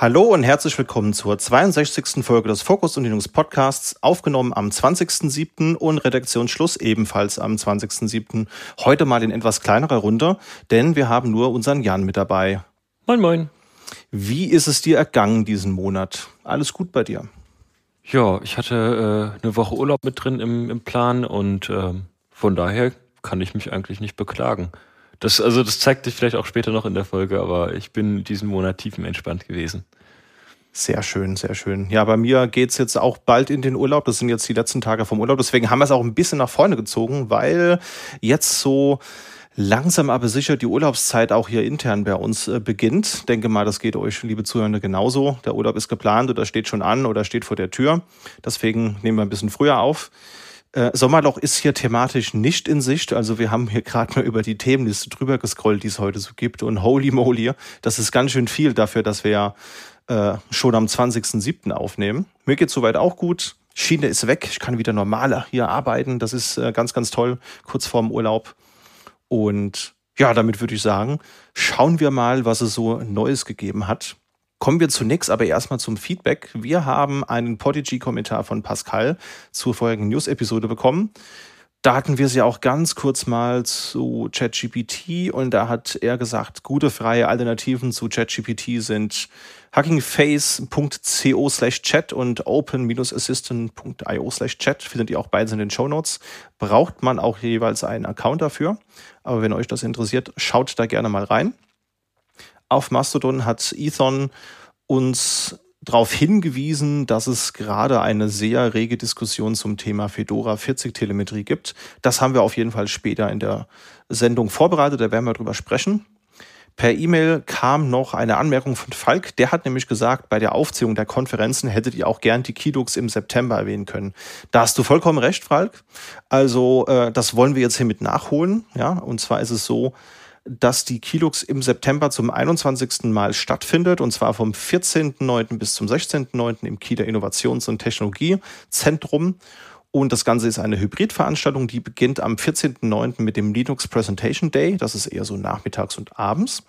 Hallo und herzlich willkommen zur 62. Folge des Fokus und Linux Podcasts, aufgenommen am 20.07. und Redaktionsschluss ebenfalls am 20.07. Heute mal in etwas kleinerer Runde, denn wir haben nur unseren Jan mit dabei. Moin, moin. Wie ist es dir ergangen diesen Monat? Alles gut bei dir? Ja, ich hatte äh, eine Woche Urlaub mit drin im, im Plan und äh, von daher kann ich mich eigentlich nicht beklagen. Das, also das zeigt sich vielleicht auch später noch in der Folge, aber ich bin diesen Monat tiefenentspannt gewesen. Sehr schön, sehr schön. Ja, bei mir geht's jetzt auch bald in den Urlaub. Das sind jetzt die letzten Tage vom Urlaub. Deswegen haben wir es auch ein bisschen nach vorne gezogen, weil jetzt so langsam aber sicher die Urlaubszeit auch hier intern bei uns äh, beginnt. Denke mal, das geht euch, liebe Zuhörende, genauso. Der Urlaub ist geplant oder steht schon an oder steht vor der Tür. Deswegen nehmen wir ein bisschen früher auf. Äh, Sommerloch ist hier thematisch nicht in Sicht. Also wir haben hier gerade mal über die Themenliste drüber gescrollt, die es heute so gibt. Und holy moly, das ist ganz schön viel dafür, dass wir äh, schon am 20.07. aufnehmen. Mir geht soweit auch gut. Schiene ist weg. Ich kann wieder normaler hier arbeiten. Das ist äh, ganz, ganz toll, kurz vorm Urlaub. Und ja, damit würde ich sagen, schauen wir mal, was es so Neues gegeben hat. Kommen wir zunächst aber erstmal zum Feedback. Wir haben einen Podigy-Kommentar von Pascal zur vorherigen News-Episode bekommen. Da hatten wir sie auch ganz kurz mal zu ChatGPT und da hat er gesagt, gute freie Alternativen zu ChatGPT sind hackingface.co slash chat und open-assistant.io slash chat. Findet ihr auch beides in den Show Notes. Braucht man auch jeweils einen Account dafür. Aber wenn euch das interessiert, schaut da gerne mal rein auf Mastodon hat Ethon uns darauf hingewiesen, dass es gerade eine sehr rege Diskussion zum Thema Fedora 40 Telemetrie gibt. Das haben wir auf jeden Fall später in der Sendung vorbereitet, da werden wir drüber sprechen. Per E-Mail kam noch eine Anmerkung von Falk. Der hat nämlich gesagt, bei der Aufzählung der Konferenzen hättet ihr auch gern die Keynotes im September erwähnen können. Da hast du vollkommen recht, Falk. Also äh, das wollen wir jetzt hiermit nachholen. Ja, und zwar ist es so, dass die Kilux im September zum 21. Mal stattfindet und zwar vom 14.09. bis zum 16.09. im Kieler Innovations- und Technologiezentrum. Und das Ganze ist eine Hybridveranstaltung, die beginnt am 14.09. mit dem Linux Presentation Day. Das ist eher so nachmittags und abends.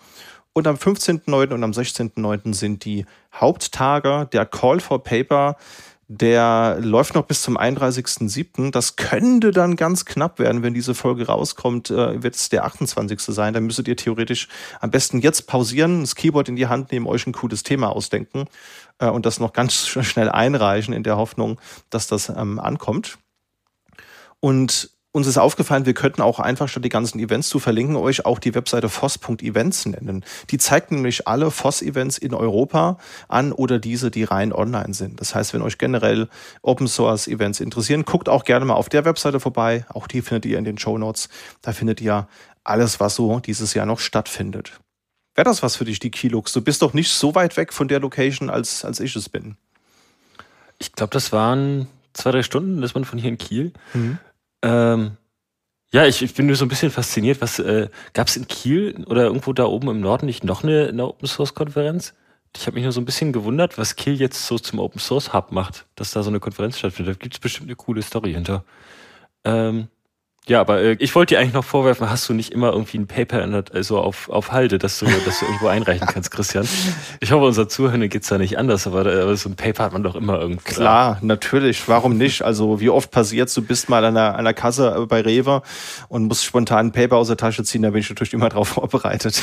Und am 15.09. und am 16.09. sind die Haupttage der Call for Paper der läuft noch bis zum 31.07. Das könnte dann ganz knapp werden, wenn diese Folge rauskommt, äh, wird es der 28. sein. Dann müsstet ihr theoretisch am besten jetzt pausieren, das Keyboard in die Hand nehmen, euch ein cooles Thema ausdenken äh, und das noch ganz schnell einreichen in der Hoffnung, dass das ähm, ankommt. Und uns ist aufgefallen, wir könnten auch einfach statt die ganzen Events zu verlinken, euch auch die Webseite foss.events nennen. Die zeigt nämlich alle Foss-Events in Europa an oder diese, die rein online sind. Das heißt, wenn euch generell Open Source Events interessieren, guckt auch gerne mal auf der Webseite vorbei. Auch die findet ihr in den Show Notes. Da findet ihr alles, was so dieses Jahr noch stattfindet. Wäre das was für dich, die Kilux? Du bist doch nicht so weit weg von der Location, als, als ich es bin. Ich glaube, das waren zwei, drei Stunden, das man von hier in Kiel. Mhm. Ähm, ja, ich, ich bin nur so ein bisschen fasziniert. Was äh, gab es in Kiel oder irgendwo da oben im Norden nicht noch eine, eine Open Source Konferenz? Ich habe mich nur so ein bisschen gewundert, was Kiel jetzt so zum Open Source Hub macht, dass da so eine Konferenz stattfindet. Da gibt es bestimmt eine coole Story hinter. Ähm, ja, aber äh, ich wollte dir eigentlich noch vorwerfen, hast du nicht immer irgendwie ein Paper in also auf, auf Halde, dass du, dass du irgendwo einreichen kannst, Christian? Ich hoffe, unser Zuhören geht's da nicht anders, aber, aber so ein Paper hat man doch immer irgendwie. Klar, natürlich. Warum nicht? Also wie oft passiert's, du bist mal an der, an der Kasse äh, bei Rewe und musst spontan ein Paper aus der Tasche ziehen, da bin ich natürlich immer drauf vorbereitet.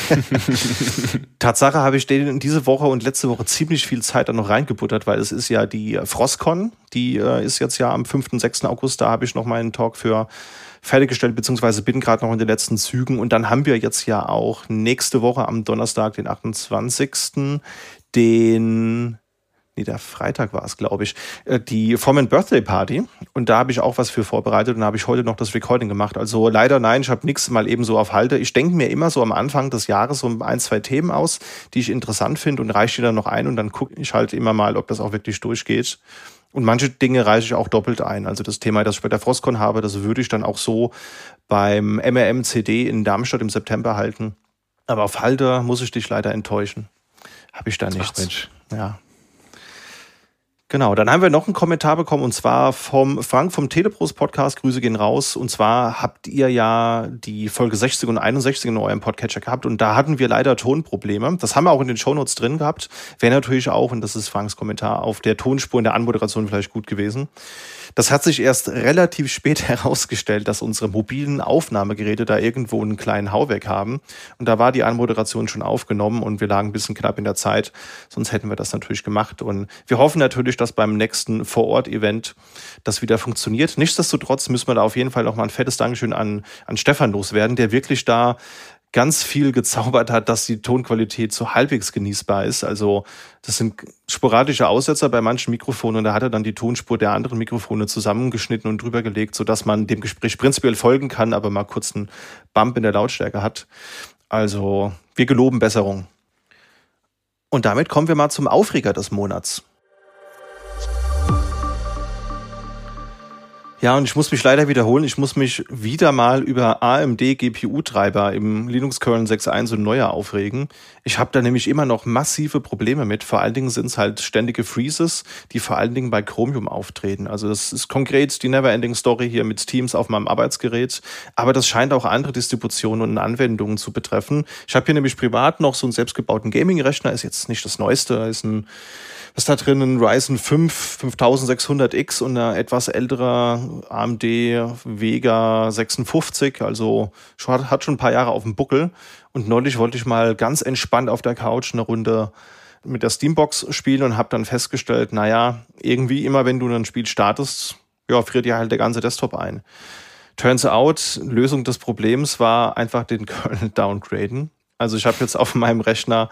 Tatsache habe ich denen diese Woche und letzte Woche ziemlich viel Zeit da noch reingebuttert, weil es ist ja die Frostcon, die äh, ist jetzt ja am 5. und 6. August, da habe ich noch meinen Talk für fertiggestellt, beziehungsweise bin gerade noch in den letzten Zügen. Und dann haben wir jetzt ja auch nächste Woche am Donnerstag, den 28., den nee, der Freitag war es, glaube ich, äh, die Formen Birthday Party. Und da habe ich auch was für vorbereitet und da habe ich heute noch das Recording gemacht. Also leider nein, ich habe nichts mal eben so auf Halte. Ich denke mir immer so am Anfang des Jahres so ein, zwei Themen aus, die ich interessant finde und reiche die dann noch ein und dann gucke ich halt immer mal, ob das auch wirklich durchgeht. Und manche Dinge reiche ich auch doppelt ein. Also das Thema, das ich bei der Frostcon habe, das würde ich dann auch so beim MRM-CD in Darmstadt im September halten. Aber auf Halter muss ich dich leider enttäuschen. Habe ich da nichts. Ach, Mensch. Ja. Genau, dann haben wir noch einen Kommentar bekommen und zwar vom Frank vom Telepros Podcast. Grüße gehen raus. Und zwar habt ihr ja die Folge 60 und 61 in eurem Podcatcher gehabt und da hatten wir leider Tonprobleme. Das haben wir auch in den Shownotes drin gehabt. Wäre natürlich auch, und das ist Franks Kommentar, auf der Tonspur in der Anmoderation vielleicht gut gewesen. Das hat sich erst relativ spät herausgestellt, dass unsere mobilen Aufnahmegeräte da irgendwo einen kleinen Hauweg haben. Und da war die Anmoderation schon aufgenommen und wir lagen ein bisschen knapp in der Zeit. Sonst hätten wir das natürlich gemacht. Und wir hoffen natürlich, dass beim nächsten Vor-Ort-Event das wieder funktioniert. Nichtsdestotrotz müssen wir da auf jeden Fall noch mal ein fettes Dankeschön an, an Stefan loswerden, der wirklich da ganz viel gezaubert hat, dass die Tonqualität so halbwegs genießbar ist. Also das sind sporadische Aussetzer bei manchen Mikrofonen und da hat er dann die Tonspur der anderen Mikrofone zusammengeschnitten und drüber gelegt, sodass man dem Gespräch prinzipiell folgen kann, aber mal kurz einen Bump in der Lautstärke hat. Also wir geloben Besserung. Und damit kommen wir mal zum Aufreger des Monats. Ja, und ich muss mich leider wiederholen. Ich muss mich wieder mal über AMD GPU-Treiber im Linux-Kernel 6.1 und neuer aufregen. Ich habe da nämlich immer noch massive Probleme mit. Vor allen Dingen sind es halt ständige Freezes, die vor allen Dingen bei Chromium auftreten. Also das ist konkret die Neverending Story hier mit Teams auf meinem Arbeitsgerät. Aber das scheint auch andere Distributionen und Anwendungen zu betreffen. Ich habe hier nämlich privat noch so einen selbstgebauten Gaming-Rechner. Ist jetzt nicht das Neueste, ist ein ist da drin ein Ryzen 5 5600X und ein etwas älterer AMD Vega 56, also hat schon ein paar Jahre auf dem Buckel. Und neulich wollte ich mal ganz entspannt auf der Couch eine Runde mit der Steambox spielen und habe dann festgestellt, naja, irgendwie immer wenn du ein Spiel startest, ja, friert dir halt der ganze Desktop ein. Turns out, Lösung des Problems war einfach den Kernel downgraden. Also ich habe jetzt auf meinem Rechner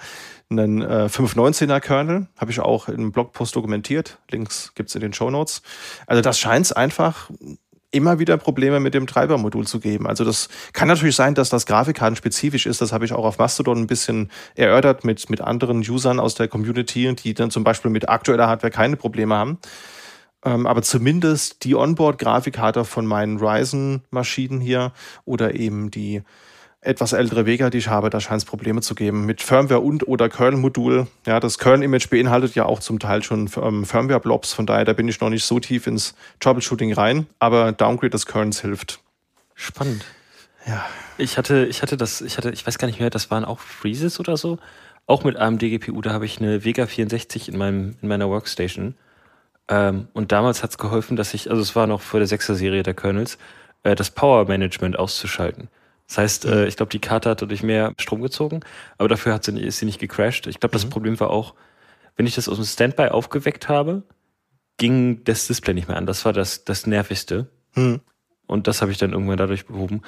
einen äh, 519er Kernel, habe ich auch im Blogpost dokumentiert. Links gibt's in den Show Notes. Also das scheint einfach immer wieder Probleme mit dem Treibermodul zu geben. Also das kann natürlich sein, dass das Grafikkartenspezifisch ist. Das habe ich auch auf Mastodon ein bisschen erörtert mit, mit anderen Usern aus der Community, die dann zum Beispiel mit aktueller Hardware keine Probleme haben. Ähm, aber zumindest die Onboard-Grafikkarte von meinen Ryzen-Maschinen hier oder eben die etwas ältere Vega, die ich habe, da scheint es Probleme zu geben mit Firmware und oder Kernel-Modul. Ja, das Kernel-Image beinhaltet ja auch zum Teil schon ähm, Firmware-Blobs, von daher da bin ich noch nicht so tief ins Troubleshooting rein, aber Downgrade des Kernels hilft. Spannend. Ja. Ich hatte, ich hatte das, ich hatte, ich weiß gar nicht mehr, das waren auch Freezes oder so. Auch mit AMD GPU, da habe ich eine Vega 64 in meinem, in meiner Workstation. Ähm, und damals hat es geholfen, dass ich, also es war noch vor der 6er Serie der Kernels, äh, das Power Management auszuschalten. Das heißt, äh, ich glaube, die Karte hat dadurch mehr Strom gezogen, aber dafür hat sie, ist sie nicht gecrashed. Ich glaube, das mhm. Problem war auch, wenn ich das aus dem Standby aufgeweckt habe, ging das Display nicht mehr an. Das war das, das Nervigste. Mhm. Und das habe ich dann irgendwann dadurch behoben.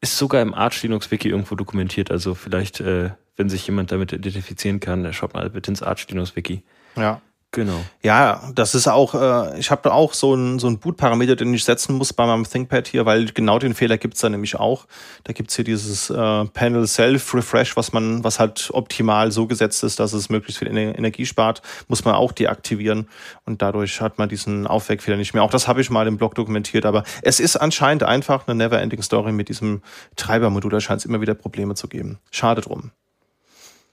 Ist sogar im Arch Linux Wiki irgendwo dokumentiert. Also vielleicht, äh, wenn sich jemand damit identifizieren kann, schaut mal bitte ins Arch Linux Wiki. Ja. Genau. Ja, das ist auch, äh, ich habe da auch so einen so Boot-Parameter, den ich setzen muss bei meinem ThinkPad hier, weil genau den Fehler gibt's da nämlich auch. Da gibt's hier dieses äh, Panel Self-Refresh, was man, was halt optimal so gesetzt ist, dass es möglichst viel Energie spart, muss man auch deaktivieren und dadurch hat man diesen Aufweckfehler nicht mehr. Auch das habe ich mal im Blog dokumentiert, aber es ist anscheinend einfach eine Never-Ending Story mit diesem Treibermodul, da scheint es immer wieder Probleme zu geben. Schade drum.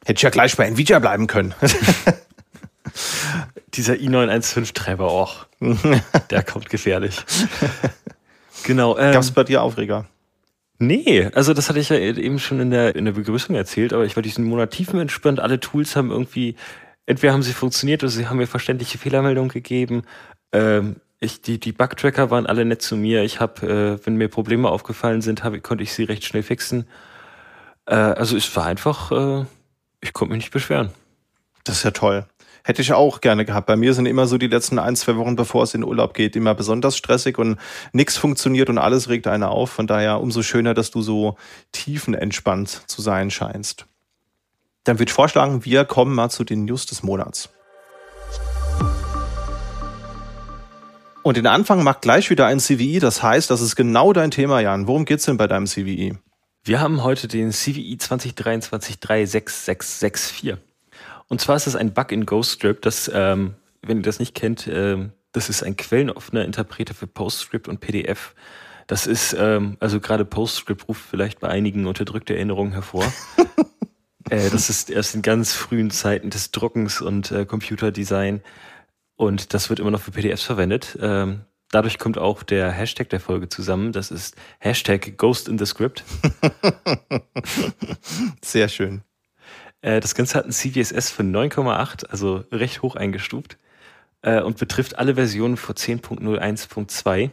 Hätte ich ja gleich bei Nvidia bleiben können. Dieser i915-Treiber auch. der kommt gefährlich. genau. Ähm, Gab's bei dir Aufreger? Nee, also das hatte ich ja eben schon in der, in der Begrüßung erzählt, aber ich war diesen Monat tiefenentspannt. Alle Tools haben irgendwie, entweder haben sie funktioniert oder sie haben mir verständliche Fehlermeldungen gegeben. Ähm, ich, die, die Bugtracker waren alle nett zu mir. Ich habe, äh, wenn mir Probleme aufgefallen sind, hab, konnte ich sie recht schnell fixen. Äh, also es war einfach, äh, ich konnte mich nicht beschweren. Das ist ja toll. Hätte ich auch gerne gehabt. Bei mir sind immer so die letzten ein, zwei Wochen, bevor es in Urlaub geht, immer besonders stressig und nichts funktioniert und alles regt einer auf. Von daher umso schöner, dass du so tiefenentspannt zu sein scheinst. Dann würde ich vorschlagen, wir kommen mal zu den News des Monats. Und den Anfang macht gleich wieder ein CVI. Das heißt, das ist genau dein Thema, Jan. Worum geht's denn bei deinem CVI? Wir haben heute den CVI 2023 36664. Und zwar ist es ein Bug in GhostScript, das, ähm, wenn ihr das nicht kennt, ähm, das ist ein quellenoffener Interpreter für PostScript und PDF. Das ist, ähm, also gerade PostScript ruft vielleicht bei einigen unterdrückte Erinnerungen hervor. äh, das ist erst in ganz frühen Zeiten des Druckens und äh, Computerdesign Und das wird immer noch für PDFs verwendet. Ähm, dadurch kommt auch der Hashtag der Folge zusammen. Das ist Hashtag Ghost in the Script. Sehr schön. Äh, das Ganze hat ein CVSS von 9,8, also recht hoch eingestuft äh, und betrifft alle Versionen vor 10.01.2.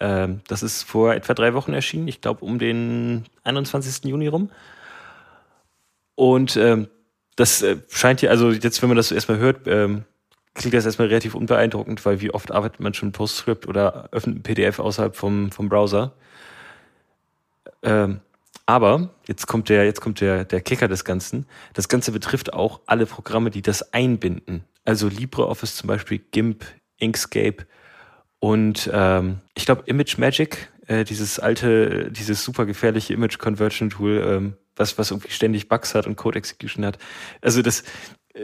Ähm, das ist vor etwa drei Wochen erschienen, ich glaube um den 21. Juni rum. Und ähm, das äh, scheint ja, also jetzt, wenn man das so erstmal hört, ähm, klingt das erstmal relativ unbeeindruckend, weil wie oft arbeitet man schon PostScript oder öffnet ein PDF außerhalb vom, vom Browser. Aber jetzt kommt der, jetzt kommt der, der Kicker des Ganzen. Das Ganze betrifft auch alle Programme, die das einbinden. Also LibreOffice zum Beispiel, GIMP, Inkscape und ähm, ich glaube ImageMagick, äh, dieses alte, dieses super gefährliche Image Conversion Tool, ähm, was, was irgendwie ständig Bugs hat und Code Execution hat. Also das,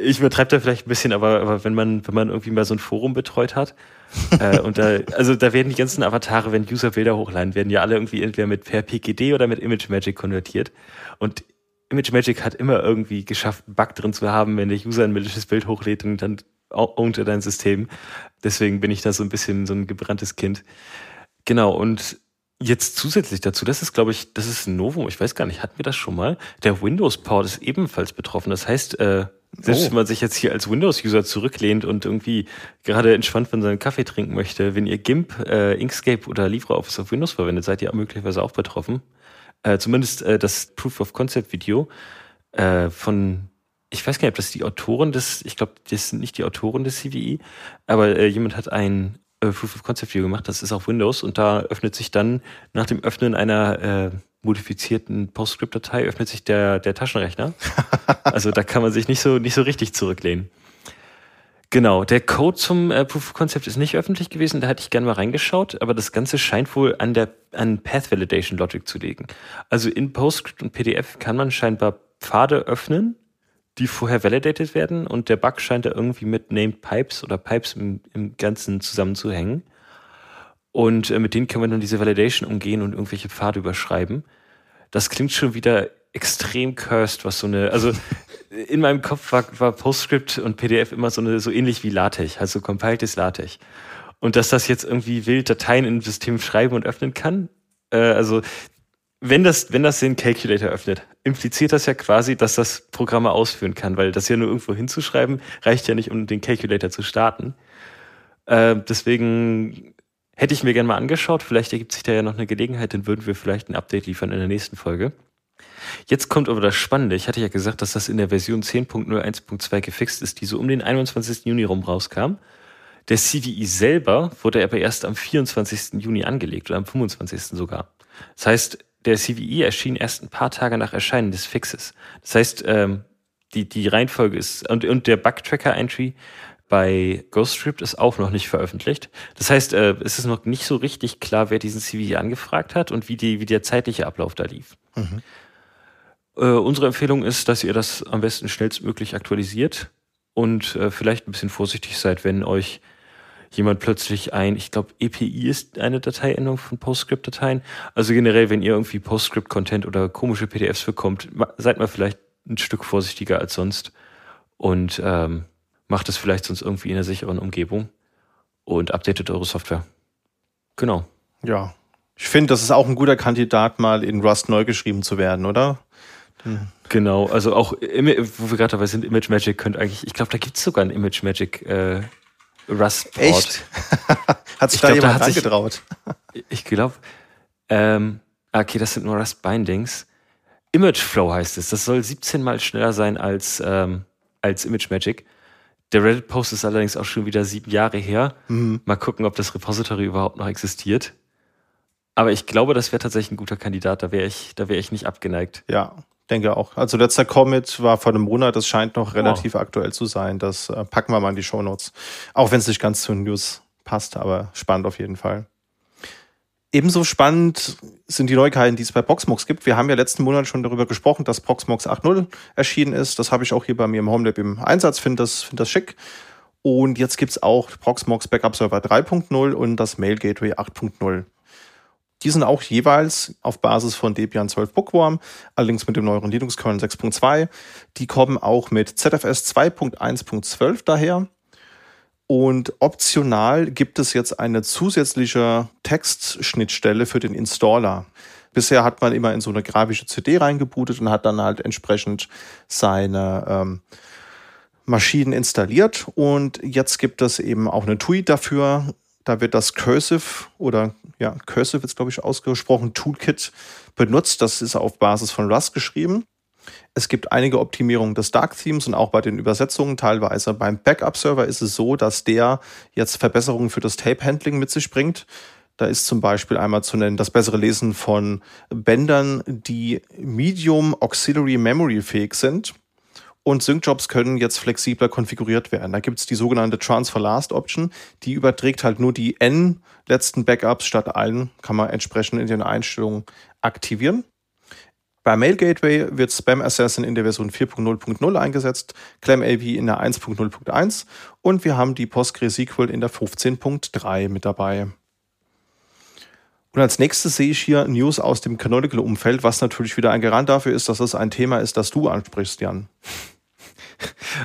ich übertreibe da vielleicht ein bisschen, aber, aber wenn man, wenn man irgendwie mal so ein Forum betreut hat, äh, und da, also da werden die ganzen Avatare, wenn User Bilder hochladen, werden ja alle irgendwie entweder mit per PGD oder mit ImageMagick konvertiert. Und ImageMagick hat immer irgendwie geschafft, einen Bug drin zu haben, wenn der User ein mittleres Bild hochlädt und dann unter dein System. Deswegen bin ich da so ein bisschen so ein gebranntes Kind. Genau, und Jetzt zusätzlich dazu, das ist, glaube ich, das ist ein Novum, ich weiß gar nicht, hatten wir das schon mal? Der Windows-Port ist ebenfalls betroffen. Das heißt, äh, selbst oh. wenn man sich jetzt hier als Windows-User zurücklehnt und irgendwie gerade entspannt von seinem Kaffee trinken möchte, wenn ihr GIMP, äh, Inkscape oder LibreOffice auf Windows verwendet, seid ihr möglicherweise auch betroffen. Äh, zumindest äh, das Proof of Concept Video äh, von, ich weiß gar nicht, ob das die Autoren des, ich glaube, das sind nicht die Autoren des CVE, aber äh, jemand hat ein äh, Proof of Concept View gemacht, das ist auf Windows und da öffnet sich dann nach dem Öffnen einer äh, modifizierten PostScript-Datei öffnet sich der, der Taschenrechner. also da kann man sich nicht so, nicht so richtig zurücklehnen. Genau, der Code zum äh, Proof of Concept ist nicht öffentlich gewesen, da hätte ich gerne mal reingeschaut, aber das Ganze scheint wohl an der an Path Validation Logic zu liegen. Also in PostScript und PDF kann man scheinbar Pfade öffnen, die vorher validated werden und der Bug scheint da irgendwie mit Named Pipes oder Pipes im, im Ganzen zusammenzuhängen. Und äh, mit denen können wir dann diese Validation umgehen und irgendwelche Pfade überschreiben. Das klingt schon wieder extrem cursed, was so eine, also in meinem Kopf war, war PostScript und PDF immer so eine, so ähnlich wie LaTeX, also compiled LaTeX. Und dass das jetzt irgendwie wild Dateien im System schreiben und öffnen kann, äh, also wenn das, wenn das den Calculator öffnet, impliziert das ja quasi, dass das Programme ausführen kann, weil das ja nur irgendwo hinzuschreiben reicht ja nicht, um den Calculator zu starten. Äh, deswegen hätte ich mir gerne mal angeschaut. Vielleicht ergibt sich da ja noch eine Gelegenheit, dann würden wir vielleicht ein Update liefern in der nächsten Folge. Jetzt kommt aber das Spannende. Ich hatte ja gesagt, dass das in der Version 10.01.2 gefixt ist, die so um den 21. Juni rum rauskam. Der CVE selber wurde aber erst am 24. Juni angelegt oder am 25. sogar. Das heißt, der CVE erschien erst ein paar Tage nach Erscheinen des Fixes. Das heißt, ähm, die, die Reihenfolge ist, und, und der Bug-Tracker-Entry bei GhostScript ist auch noch nicht veröffentlicht. Das heißt, äh, es ist noch nicht so richtig klar, wer diesen CVE angefragt hat und wie, die, wie der zeitliche Ablauf da lief. Mhm. Äh, unsere Empfehlung ist, dass ihr das am besten schnellstmöglich aktualisiert und äh, vielleicht ein bisschen vorsichtig seid, wenn euch jemand plötzlich ein, ich glaube, EPI ist eine Dateiendung von PostScript-Dateien. Also generell, wenn ihr irgendwie PostScript-Content oder komische PDFs bekommt, seid mal vielleicht ein Stück vorsichtiger als sonst und ähm, macht es vielleicht sonst irgendwie in einer sicheren Umgebung und updatet eure Software. Genau. Ja. Ich finde, das ist auch ein guter Kandidat, mal in Rust neu geschrieben zu werden, oder? Hm. Genau, also auch, wo wir gerade dabei sind, ImageMagick könnte eigentlich, ich glaube, da gibt es sogar ein ImageMagick äh, Rust Echt? hat sich ich da glaub, jemand da angetraut? ich glaube, ähm, okay, das sind nur Rust Bindings. Imageflow heißt es. Das soll 17 mal schneller sein als, ähm, als ImageMagick. Der Reddit-Post ist allerdings auch schon wieder sieben Jahre her. Mhm. Mal gucken, ob das Repository überhaupt noch existiert. Aber ich glaube, das wäre tatsächlich ein guter Kandidat. Da wäre ich, da wäre ich nicht abgeneigt. Ja, denke auch. Also letzter Commit war vor einem Monat, das scheint noch relativ wow. aktuell zu sein. Das äh, packen wir mal in die Shownotes. Auch wenn es nicht ganz zu News passt, aber spannend auf jeden Fall. Ebenso spannend sind die Neuigkeiten, die es bei Proxmox gibt. Wir haben ja letzten Monat schon darüber gesprochen, dass Proxmox 8.0 erschienen ist. Das habe ich auch hier bei mir im HomeLab im Einsatz, finde das, find das schick. Und jetzt gibt's auch Proxmox Backup Server 3.0 und das Mail Gateway 8.0. Die sind auch jeweils auf Basis von Debian 12 Bookworm, allerdings mit dem neueren Linux-Kernel 6.2. Die kommen auch mit ZFS 2.1.12 daher. Und optional gibt es jetzt eine zusätzliche Textschnittstelle für den Installer. Bisher hat man immer in so eine grafische CD reingebootet und hat dann halt entsprechend seine ähm, Maschinen installiert. Und jetzt gibt es eben auch eine TUI dafür. Da wird das Cursive oder ja, Cursive ist glaube ich ausgesprochen, Toolkit benutzt. Das ist auf Basis von Rust geschrieben. Es gibt einige Optimierungen des Dark Themes und auch bei den Übersetzungen teilweise. Beim Backup-Server ist es so, dass der jetzt Verbesserungen für das Tape-Handling mit sich bringt. Da ist zum Beispiel einmal zu nennen das bessere Lesen von Bändern, die Medium Auxiliary Memory fähig sind. Und Sync-Jobs können jetzt flexibler konfiguriert werden. Da gibt es die sogenannte Transfer Last Option, die überträgt halt nur die N letzten Backups statt allen, kann man entsprechend in den Einstellungen aktivieren. Bei Mail Gateway wird Spam Assassin in der Version 4.0.0 eingesetzt, ClamAV in der 1.0.1 und wir haben die PostgreSQL in der 15.3 mit dabei. Und als nächstes sehe ich hier News aus dem Canonical-Umfeld, was natürlich wieder ein Garant dafür ist, dass es ein Thema ist, das du ansprichst, Jan.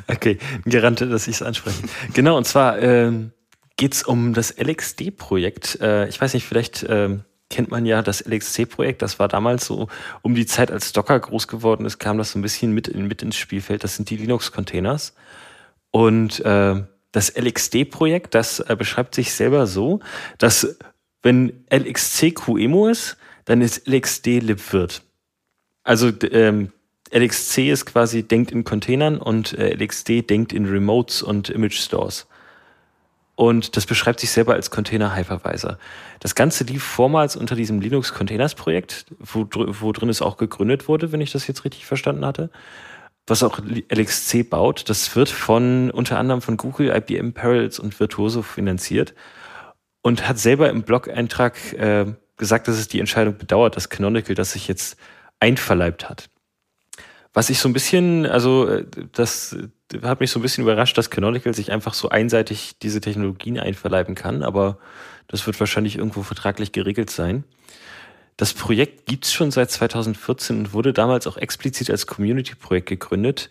Okay, Garant, dass ich es anspreche. genau, und zwar ähm, geht es um das LXD-Projekt. Äh, ich weiß nicht, vielleicht ähm, kennt man ja das LXC-Projekt. Das war damals so um die Zeit, als Docker groß geworden ist, kam das so ein bisschen mit, in, mit ins Spielfeld. Das sind die Linux-Containers. Und äh, das LXD-Projekt, das äh, beschreibt sich selber so, dass wenn LXC QEMU ist, dann ist LXD libvirt. Also ähm, LXC ist quasi denkt in Containern und äh, LXD denkt in Remotes und Image Stores und das beschreibt sich selber als Container Hypervisor. Das Ganze lief vormals unter diesem Linux Containers Projekt, wo, wo drin es auch gegründet wurde, wenn ich das jetzt richtig verstanden hatte, was auch LXC baut. Das wird von unter anderem von Google, IBM, Parallels und Virtuoso finanziert und hat selber im Blog-Eintrag äh, gesagt, dass es die Entscheidung bedauert, dass Canonical das sich jetzt einverleibt hat. Was ich so ein bisschen, also äh, das hat mich so ein bisschen überrascht, dass Canonical sich einfach so einseitig diese Technologien einverleiben kann, aber das wird wahrscheinlich irgendwo vertraglich geregelt sein. Das Projekt gibt's schon seit 2014 und wurde damals auch explizit als Community-Projekt gegründet.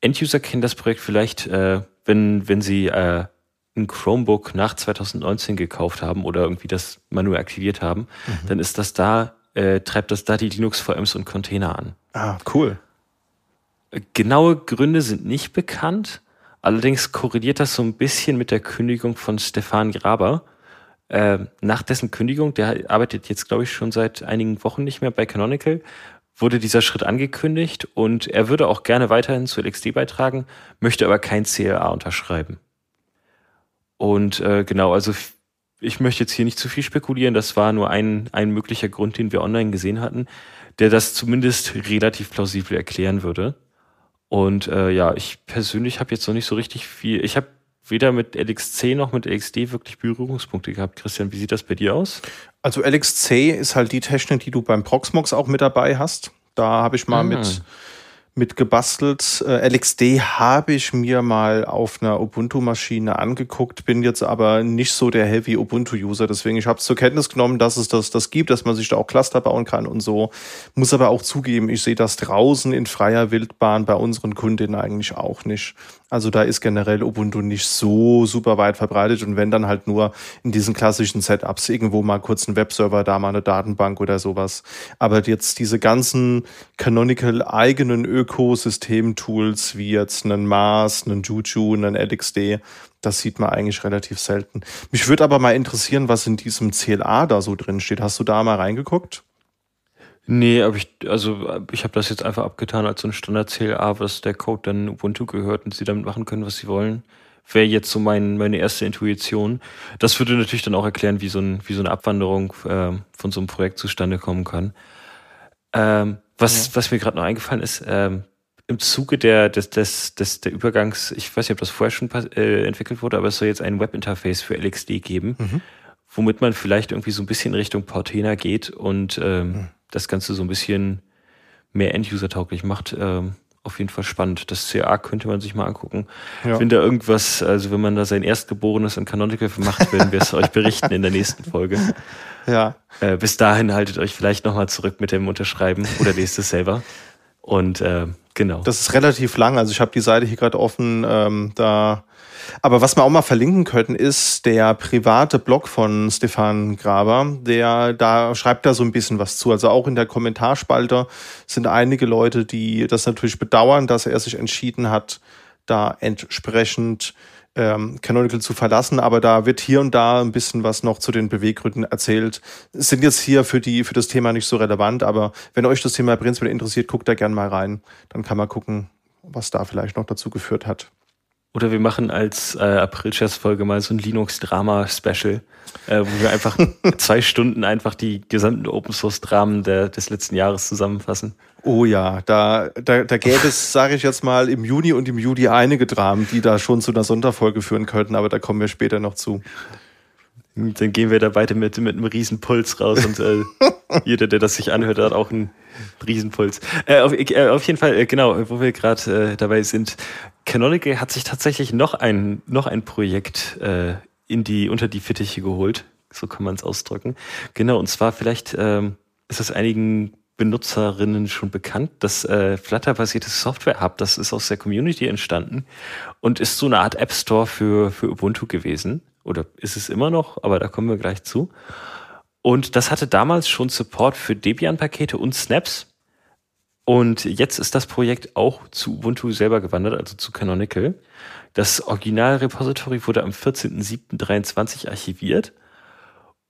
Enduser kennen das Projekt vielleicht, äh, wenn, wenn sie äh, ein Chromebook nach 2019 gekauft haben oder irgendwie das manuell aktiviert haben, mhm. dann ist das da, äh, treibt das da die Linux-VMs und Container an. Ah, cool. Genaue Gründe sind nicht bekannt. Allerdings korreliert das so ein bisschen mit der Kündigung von Stefan Graber. Äh, nach dessen Kündigung, der arbeitet jetzt, glaube ich, schon seit einigen Wochen nicht mehr bei Canonical, wurde dieser Schritt angekündigt und er würde auch gerne weiterhin zu LXD beitragen, möchte aber kein CLA unterschreiben. Und äh, genau, also ich möchte jetzt hier nicht zu viel spekulieren, das war nur ein, ein möglicher Grund, den wir online gesehen hatten, der das zumindest relativ plausibel erklären würde. Und äh, ja, ich persönlich habe jetzt noch nicht so richtig viel. Ich habe weder mit LXC noch mit LXD wirklich Berührungspunkte gehabt. Christian, wie sieht das bei dir aus? Also LXC ist halt die Technik, die du beim Proxmox auch mit dabei hast. Da habe ich mal ah. mit mit gebastelt. Äh, LXD habe ich mir mal auf einer Ubuntu-Maschine angeguckt, bin jetzt aber nicht so der Heavy Ubuntu-User. Deswegen, ich habe zur Kenntnis genommen, dass es das, das gibt, dass man sich da auch Cluster bauen kann und so. Muss aber auch zugeben, ich sehe das draußen in freier Wildbahn bei unseren Kundinnen eigentlich auch nicht. Also da ist generell Ubuntu nicht so super weit verbreitet und wenn dann halt nur in diesen klassischen Setups irgendwo mal kurz ein Webserver, da mal eine Datenbank oder sowas. Aber jetzt diese ganzen Canonical eigenen Ökosystem-Tools wie jetzt einen Mars, einen Juju, einen LXD, das sieht man eigentlich relativ selten. Mich würde aber mal interessieren, was in diesem CLA da so drin steht. Hast du da mal reingeguckt? Nee, aber ich, also ich habe das jetzt einfach abgetan als so ein Standard-CLA, was der Code dann Ubuntu gehört und sie damit machen können, was sie wollen. Wäre jetzt so mein, meine erste Intuition. Das würde natürlich dann auch erklären, wie so, ein, wie so eine Abwanderung äh, von so einem Projekt zustande kommen kann. Ähm, was, ja. was mir gerade noch eingefallen ist, ähm, im Zuge der, des, des, des, der Übergangs, ich weiß nicht, ob das vorher schon äh, entwickelt wurde, aber es soll jetzt ein Webinterface für LXD geben, mhm. womit man vielleicht irgendwie so ein bisschen Richtung Portainer geht und ähm, mhm das Ganze so ein bisschen mehr End-User-tauglich macht. Ähm, auf jeden Fall spannend. Das CA könnte man sich mal angucken. Ja. Wenn da irgendwas, also wenn man da sein Erstgeborenes in Canonical macht, werden wir es euch berichten in der nächsten Folge. Ja. Äh, bis dahin haltet euch vielleicht nochmal zurück mit dem Unterschreiben oder lest es selber. Und äh, genau. Das ist relativ lang. Also ich habe die Seite hier gerade offen. Ähm, da Aber was wir auch mal verlinken könnten, ist der private Blog von Stefan Graber. Der, da schreibt da so ein bisschen was zu. Also auch in der Kommentarspalte sind einige Leute, die das natürlich bedauern, dass er sich entschieden hat, da entsprechend ähm, Canonical zu verlassen, aber da wird hier und da ein bisschen was noch zu den Beweggründen erzählt. Sind jetzt hier für die für das Thema nicht so relevant, aber wenn euch das Thema prinzipiell interessiert, guckt da gerne mal rein. Dann kann man gucken, was da vielleicht noch dazu geführt hat. Oder wir machen als äh, April-Folge mal so ein Linux-Drama-Special, äh, wo wir einfach zwei Stunden einfach die gesamten Open-Source-Dramen des letzten Jahres zusammenfassen. Oh ja, da, da, da gäbe es, sage ich jetzt mal, im Juni und im Juli einige Dramen, die da schon zu einer Sonderfolge führen könnten, aber da kommen wir später noch zu. Dann gehen wir da weiter mit, mit einem Riesenpuls raus und äh, jeder, der das sich anhört, hat auch einen Riesenpuls. Äh, auf, äh, auf jeden Fall, äh, genau, wo wir gerade äh, dabei sind. Canonical hat sich tatsächlich noch ein, noch ein Projekt äh, in die, unter die Fittiche geholt. So kann man es ausdrücken. Genau, und zwar vielleicht ähm, ist das einigen Benutzerinnen schon bekannt, das äh, Flutter-basierte Software-Hub, das ist aus der Community entstanden und ist so eine Art App Store für, für Ubuntu gewesen. Oder ist es immer noch, aber da kommen wir gleich zu. Und das hatte damals schon Support für Debian-Pakete und Snaps. Und jetzt ist das Projekt auch zu Ubuntu selber gewandert, also zu Canonical. Das Original-Repository wurde am 14.07.23 archiviert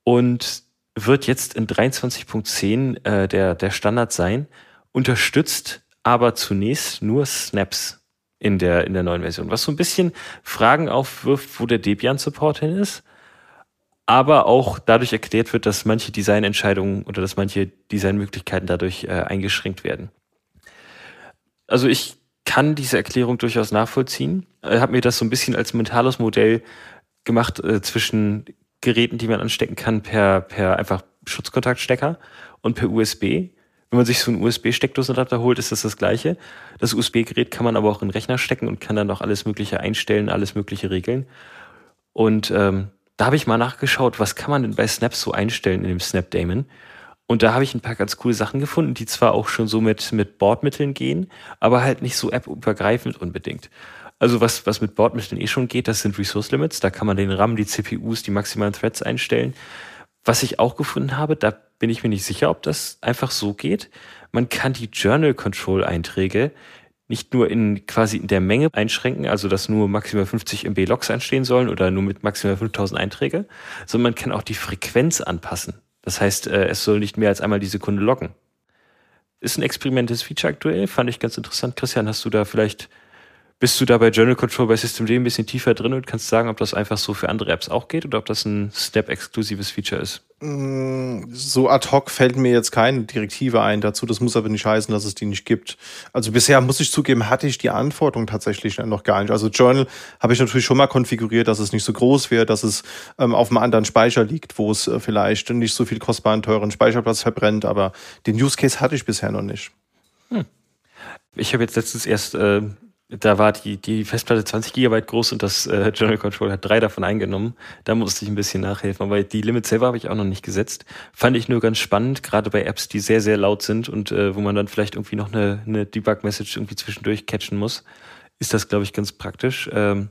und wird jetzt in 23.10 äh, der, der Standard sein, unterstützt aber zunächst nur Snaps in der, in der neuen Version, was so ein bisschen Fragen aufwirft, wo der Debian-Support hin ist aber auch dadurch erklärt wird, dass manche Designentscheidungen oder dass manche Designmöglichkeiten dadurch äh, eingeschränkt werden. Also ich kann diese Erklärung durchaus nachvollziehen. Ich habe mir das so ein bisschen als mentales Modell gemacht äh, zwischen Geräten, die man anstecken kann per, per einfach Schutzkontaktstecker und per USB. Wenn man sich so einen USB-Steckdosenadapter holt, ist das das gleiche. Das USB-Gerät kann man aber auch in den Rechner stecken und kann dann auch alles Mögliche einstellen, alles Mögliche regeln. Und ähm, da habe ich mal nachgeschaut, was kann man denn bei Snap so einstellen in dem Snap Daemon. Und da habe ich ein paar ganz coole Sachen gefunden, die zwar auch schon so mit, mit Bordmitteln gehen, aber halt nicht so app-übergreifend unbedingt. Also was, was mit Bordmitteln eh schon geht, das sind Resource Limits. Da kann man den RAM, die CPUs, die maximalen Threads einstellen. Was ich auch gefunden habe, da bin ich mir nicht sicher, ob das einfach so geht. Man kann die Journal Control Einträge nicht nur in quasi in der Menge einschränken, also dass nur maximal 50 MB Logs entstehen sollen oder nur mit maximal 5000 Einträge, sondern man kann auch die Frequenz anpassen. Das heißt, äh, es soll nicht mehr als einmal die Sekunde loggen. Ist ein experimentelles Feature aktuell, fand ich ganz interessant. Christian, hast du da vielleicht bist du da bei Journal Control bei Systemd ein bisschen tiefer drin und kannst sagen, ob das einfach so für andere Apps auch geht oder ob das ein Snap-exklusives Feature ist? Mm, so ad hoc fällt mir jetzt keine Direktive ein dazu. Das muss aber nicht heißen, dass es die nicht gibt. Also bisher muss ich zugeben, hatte ich die Anforderung tatsächlich noch gar nicht. Also Journal habe ich natürlich schon mal konfiguriert, dass es nicht so groß wird, dass es ähm, auf einem anderen Speicher liegt, wo es äh, vielleicht nicht so viel kostbaren, teuren Speicherplatz verbrennt. Aber den Use Case hatte ich bisher noch nicht. Hm. Ich habe jetzt letztens erst äh, da war die, die Festplatte 20 Gigabyte groß und das äh, Journal Control hat drei davon eingenommen. Da musste ich ein bisschen nachhelfen, aber die Limits selber habe ich auch noch nicht gesetzt. Fand ich nur ganz spannend, gerade bei Apps, die sehr, sehr laut sind und äh, wo man dann vielleicht irgendwie noch eine, eine Debug-Message irgendwie zwischendurch catchen muss, ist das, glaube ich, ganz praktisch. Ähm,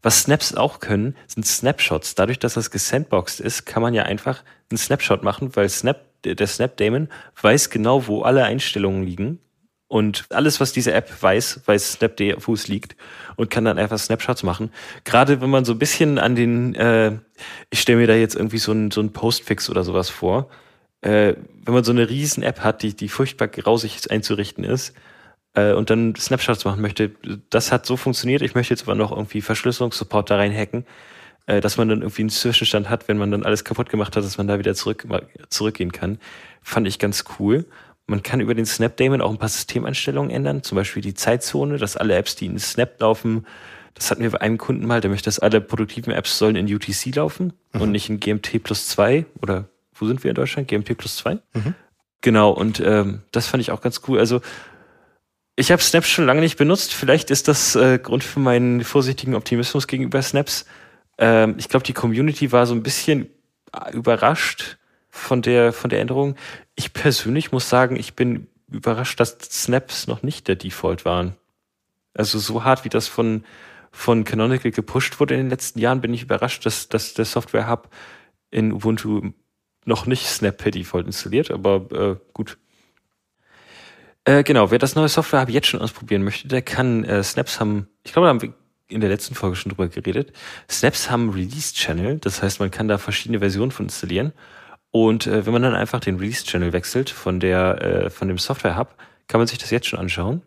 was Snaps auch können, sind Snapshots. Dadurch, dass das gesandboxed ist, kann man ja einfach einen Snapshot machen, weil Snap, der Snap Daemon weiß genau, wo alle Einstellungen liegen und alles, was diese App weiß, weiß Snapd, wo es liegt und kann dann einfach Snapshots machen. Gerade wenn man so ein bisschen an den, äh, ich stelle mir da jetzt irgendwie so ein, so ein Postfix oder sowas vor, äh, wenn man so eine riesen App hat, die, die furchtbar grausig einzurichten ist, äh, und dann Snapshots machen möchte, das hat so funktioniert. Ich möchte jetzt aber noch irgendwie Verschlüsselungssupport da reinhacken, äh, dass man dann irgendwie einen Zwischenstand hat, wenn man dann alles kaputt gemacht hat, dass man da wieder zurück, zurückgehen kann. Fand ich ganz cool. Man kann über den Snap Daemon auch ein paar Systemeinstellungen ändern, zum Beispiel die Zeitzone, dass alle Apps, die in Snap laufen, das hatten wir bei einem Kunden mal, der möchte, dass alle produktiven Apps sollen in UTC laufen mhm. und nicht in GMT plus zwei oder wo sind wir in Deutschland? GMT plus zwei. Mhm. Genau, und ähm, das fand ich auch ganz cool. Also ich habe Snaps schon lange nicht benutzt. Vielleicht ist das äh, Grund für meinen vorsichtigen Optimismus gegenüber Snaps. Ähm, ich glaube, die Community war so ein bisschen überrascht von der, von der Änderung. Ich persönlich muss sagen, ich bin überrascht, dass Snaps noch nicht der Default waren. Also so hart, wie das von, von Canonical gepusht wurde in den letzten Jahren, bin ich überrascht, dass, dass der Software Hub in Ubuntu noch nicht Snap per Default installiert, aber äh, gut. Äh, genau, wer das neue Software Hub jetzt schon ausprobieren möchte, der kann äh, Snaps haben, ich glaube, da haben wir in der letzten Folge schon drüber geredet. Snaps haben Release-Channel, das heißt, man kann da verschiedene Versionen von installieren. Und äh, wenn man dann einfach den Release-Channel wechselt von der, äh, von dem Software-Hub, kann man sich das jetzt schon anschauen.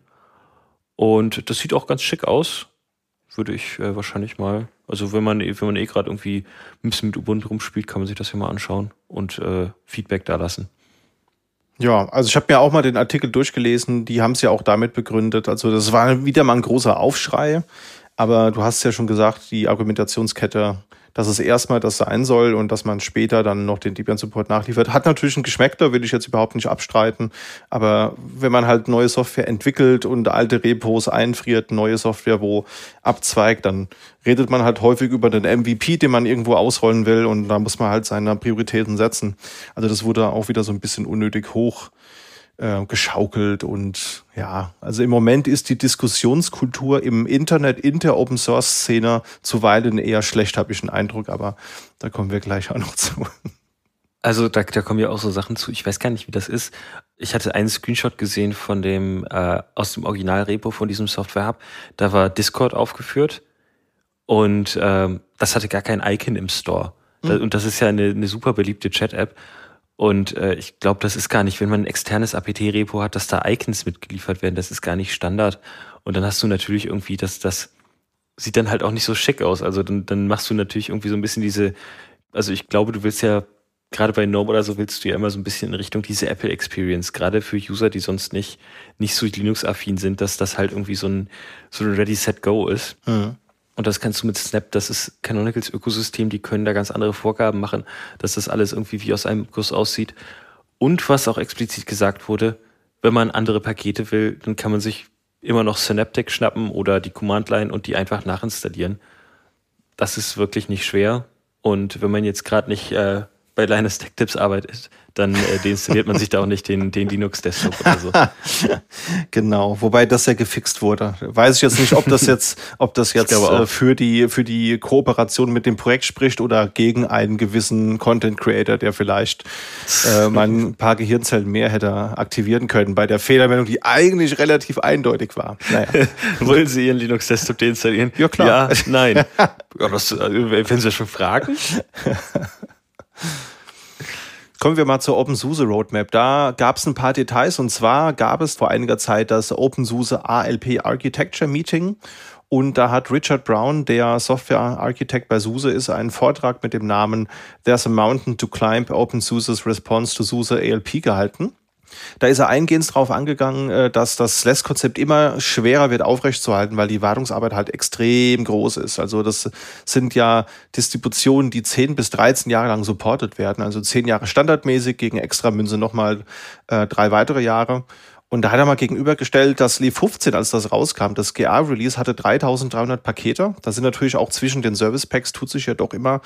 Und das sieht auch ganz schick aus. Würde ich äh, wahrscheinlich mal, also wenn man, wenn man eh gerade irgendwie ein bisschen mit Ubuntu rumspielt, kann man sich das hier mal anschauen und äh, Feedback da lassen. Ja, also ich habe mir auch mal den Artikel durchgelesen, die haben es ja auch damit begründet. Also das war wieder mal ein großer Aufschrei, aber du hast ja schon gesagt, die Argumentationskette dass es erstmal das sein soll und dass man später dann noch den Debian-Support nachliefert. Hat natürlich einen Geschmack, da will ich jetzt überhaupt nicht abstreiten. Aber wenn man halt neue Software entwickelt und alte Repos einfriert, neue Software wo abzweigt, dann redet man halt häufig über den MVP, den man irgendwo ausrollen will und da muss man halt seine Prioritäten setzen. Also das wurde auch wieder so ein bisschen unnötig hoch äh, geschaukelt und ja, also im Moment ist die Diskussionskultur im Internet in der Open Source Szene zuweilen eher schlecht, habe ich den Eindruck, aber da kommen wir gleich auch noch zu. Also da, da kommen ja auch so Sachen zu. Ich weiß gar nicht, wie das ist. Ich hatte einen Screenshot gesehen von dem äh, aus dem Originalrepo von diesem Software Hub. Da war Discord aufgeführt und ähm, das hatte gar kein Icon im Store. Mhm. Und das ist ja eine, eine super beliebte Chat-App. Und äh, ich glaube, das ist gar nicht, wenn man ein externes APT-Repo hat, dass da Icons mitgeliefert werden, das ist gar nicht Standard. Und dann hast du natürlich irgendwie, dass das sieht dann halt auch nicht so schick aus. Also dann, dann machst du natürlich irgendwie so ein bisschen diese, also ich glaube, du willst ja, gerade bei Gnome oder so willst du ja immer so ein bisschen in Richtung diese Apple Experience, gerade für User, die sonst nicht, nicht so Linux-affin sind, dass das halt irgendwie so ein, so ein Ready, Set, Go ist. Mhm. Und das kannst du mit Snap, das ist Canonicals Ökosystem, die können da ganz andere Vorgaben machen, dass das alles irgendwie wie aus einem Guss aussieht. Und was auch explizit gesagt wurde, wenn man andere Pakete will, dann kann man sich immer noch Synaptic schnappen oder die Command Line und die einfach nachinstallieren. Das ist wirklich nicht schwer. Und wenn man jetzt gerade nicht äh, bei Linus Tech Tips arbeitet, dann äh, deinstalliert man sich da auch nicht den, den Linux-Desktop oder so. genau, wobei das ja gefixt wurde. Weiß ich jetzt nicht, ob das jetzt, ob das jetzt äh, für die für die Kooperation mit dem Projekt spricht oder gegen einen gewissen Content Creator, der vielleicht äh, mal ein paar Gehirnzellen mehr hätte aktivieren können bei der Fehlermeldung, die eigentlich relativ eindeutig war. Naja. Wollen Sie Ihren Linux-Desktop deinstallieren? Ja, klar. Ja, nein. ja, das, äh, wenn Sie schon fragen. Kommen wir mal zur OpenSUSE Roadmap. Da gab es ein paar Details und zwar gab es vor einiger Zeit das OpenSUSE ALP Architecture Meeting und da hat Richard Brown, der Software Architect bei SUSE ist, einen Vortrag mit dem Namen There's a Mountain to Climb OpenSUSE's Response to SUSE ALP gehalten. Da ist er eingehend darauf angegangen, äh, dass das SLES-Konzept immer schwerer wird aufrechtzuerhalten, weil die Wartungsarbeit halt extrem groß ist. Also das sind ja Distributionen, die 10 bis 13 Jahre lang supportet werden. Also 10 Jahre standardmäßig gegen extra Münze nochmal äh, drei weitere Jahre. Und da hat er mal gegenübergestellt, dass Leaf 15, als das rauskam, das GA-Release hatte 3300 Pakete. Da sind natürlich auch zwischen den Service Packs tut sich ja doch immer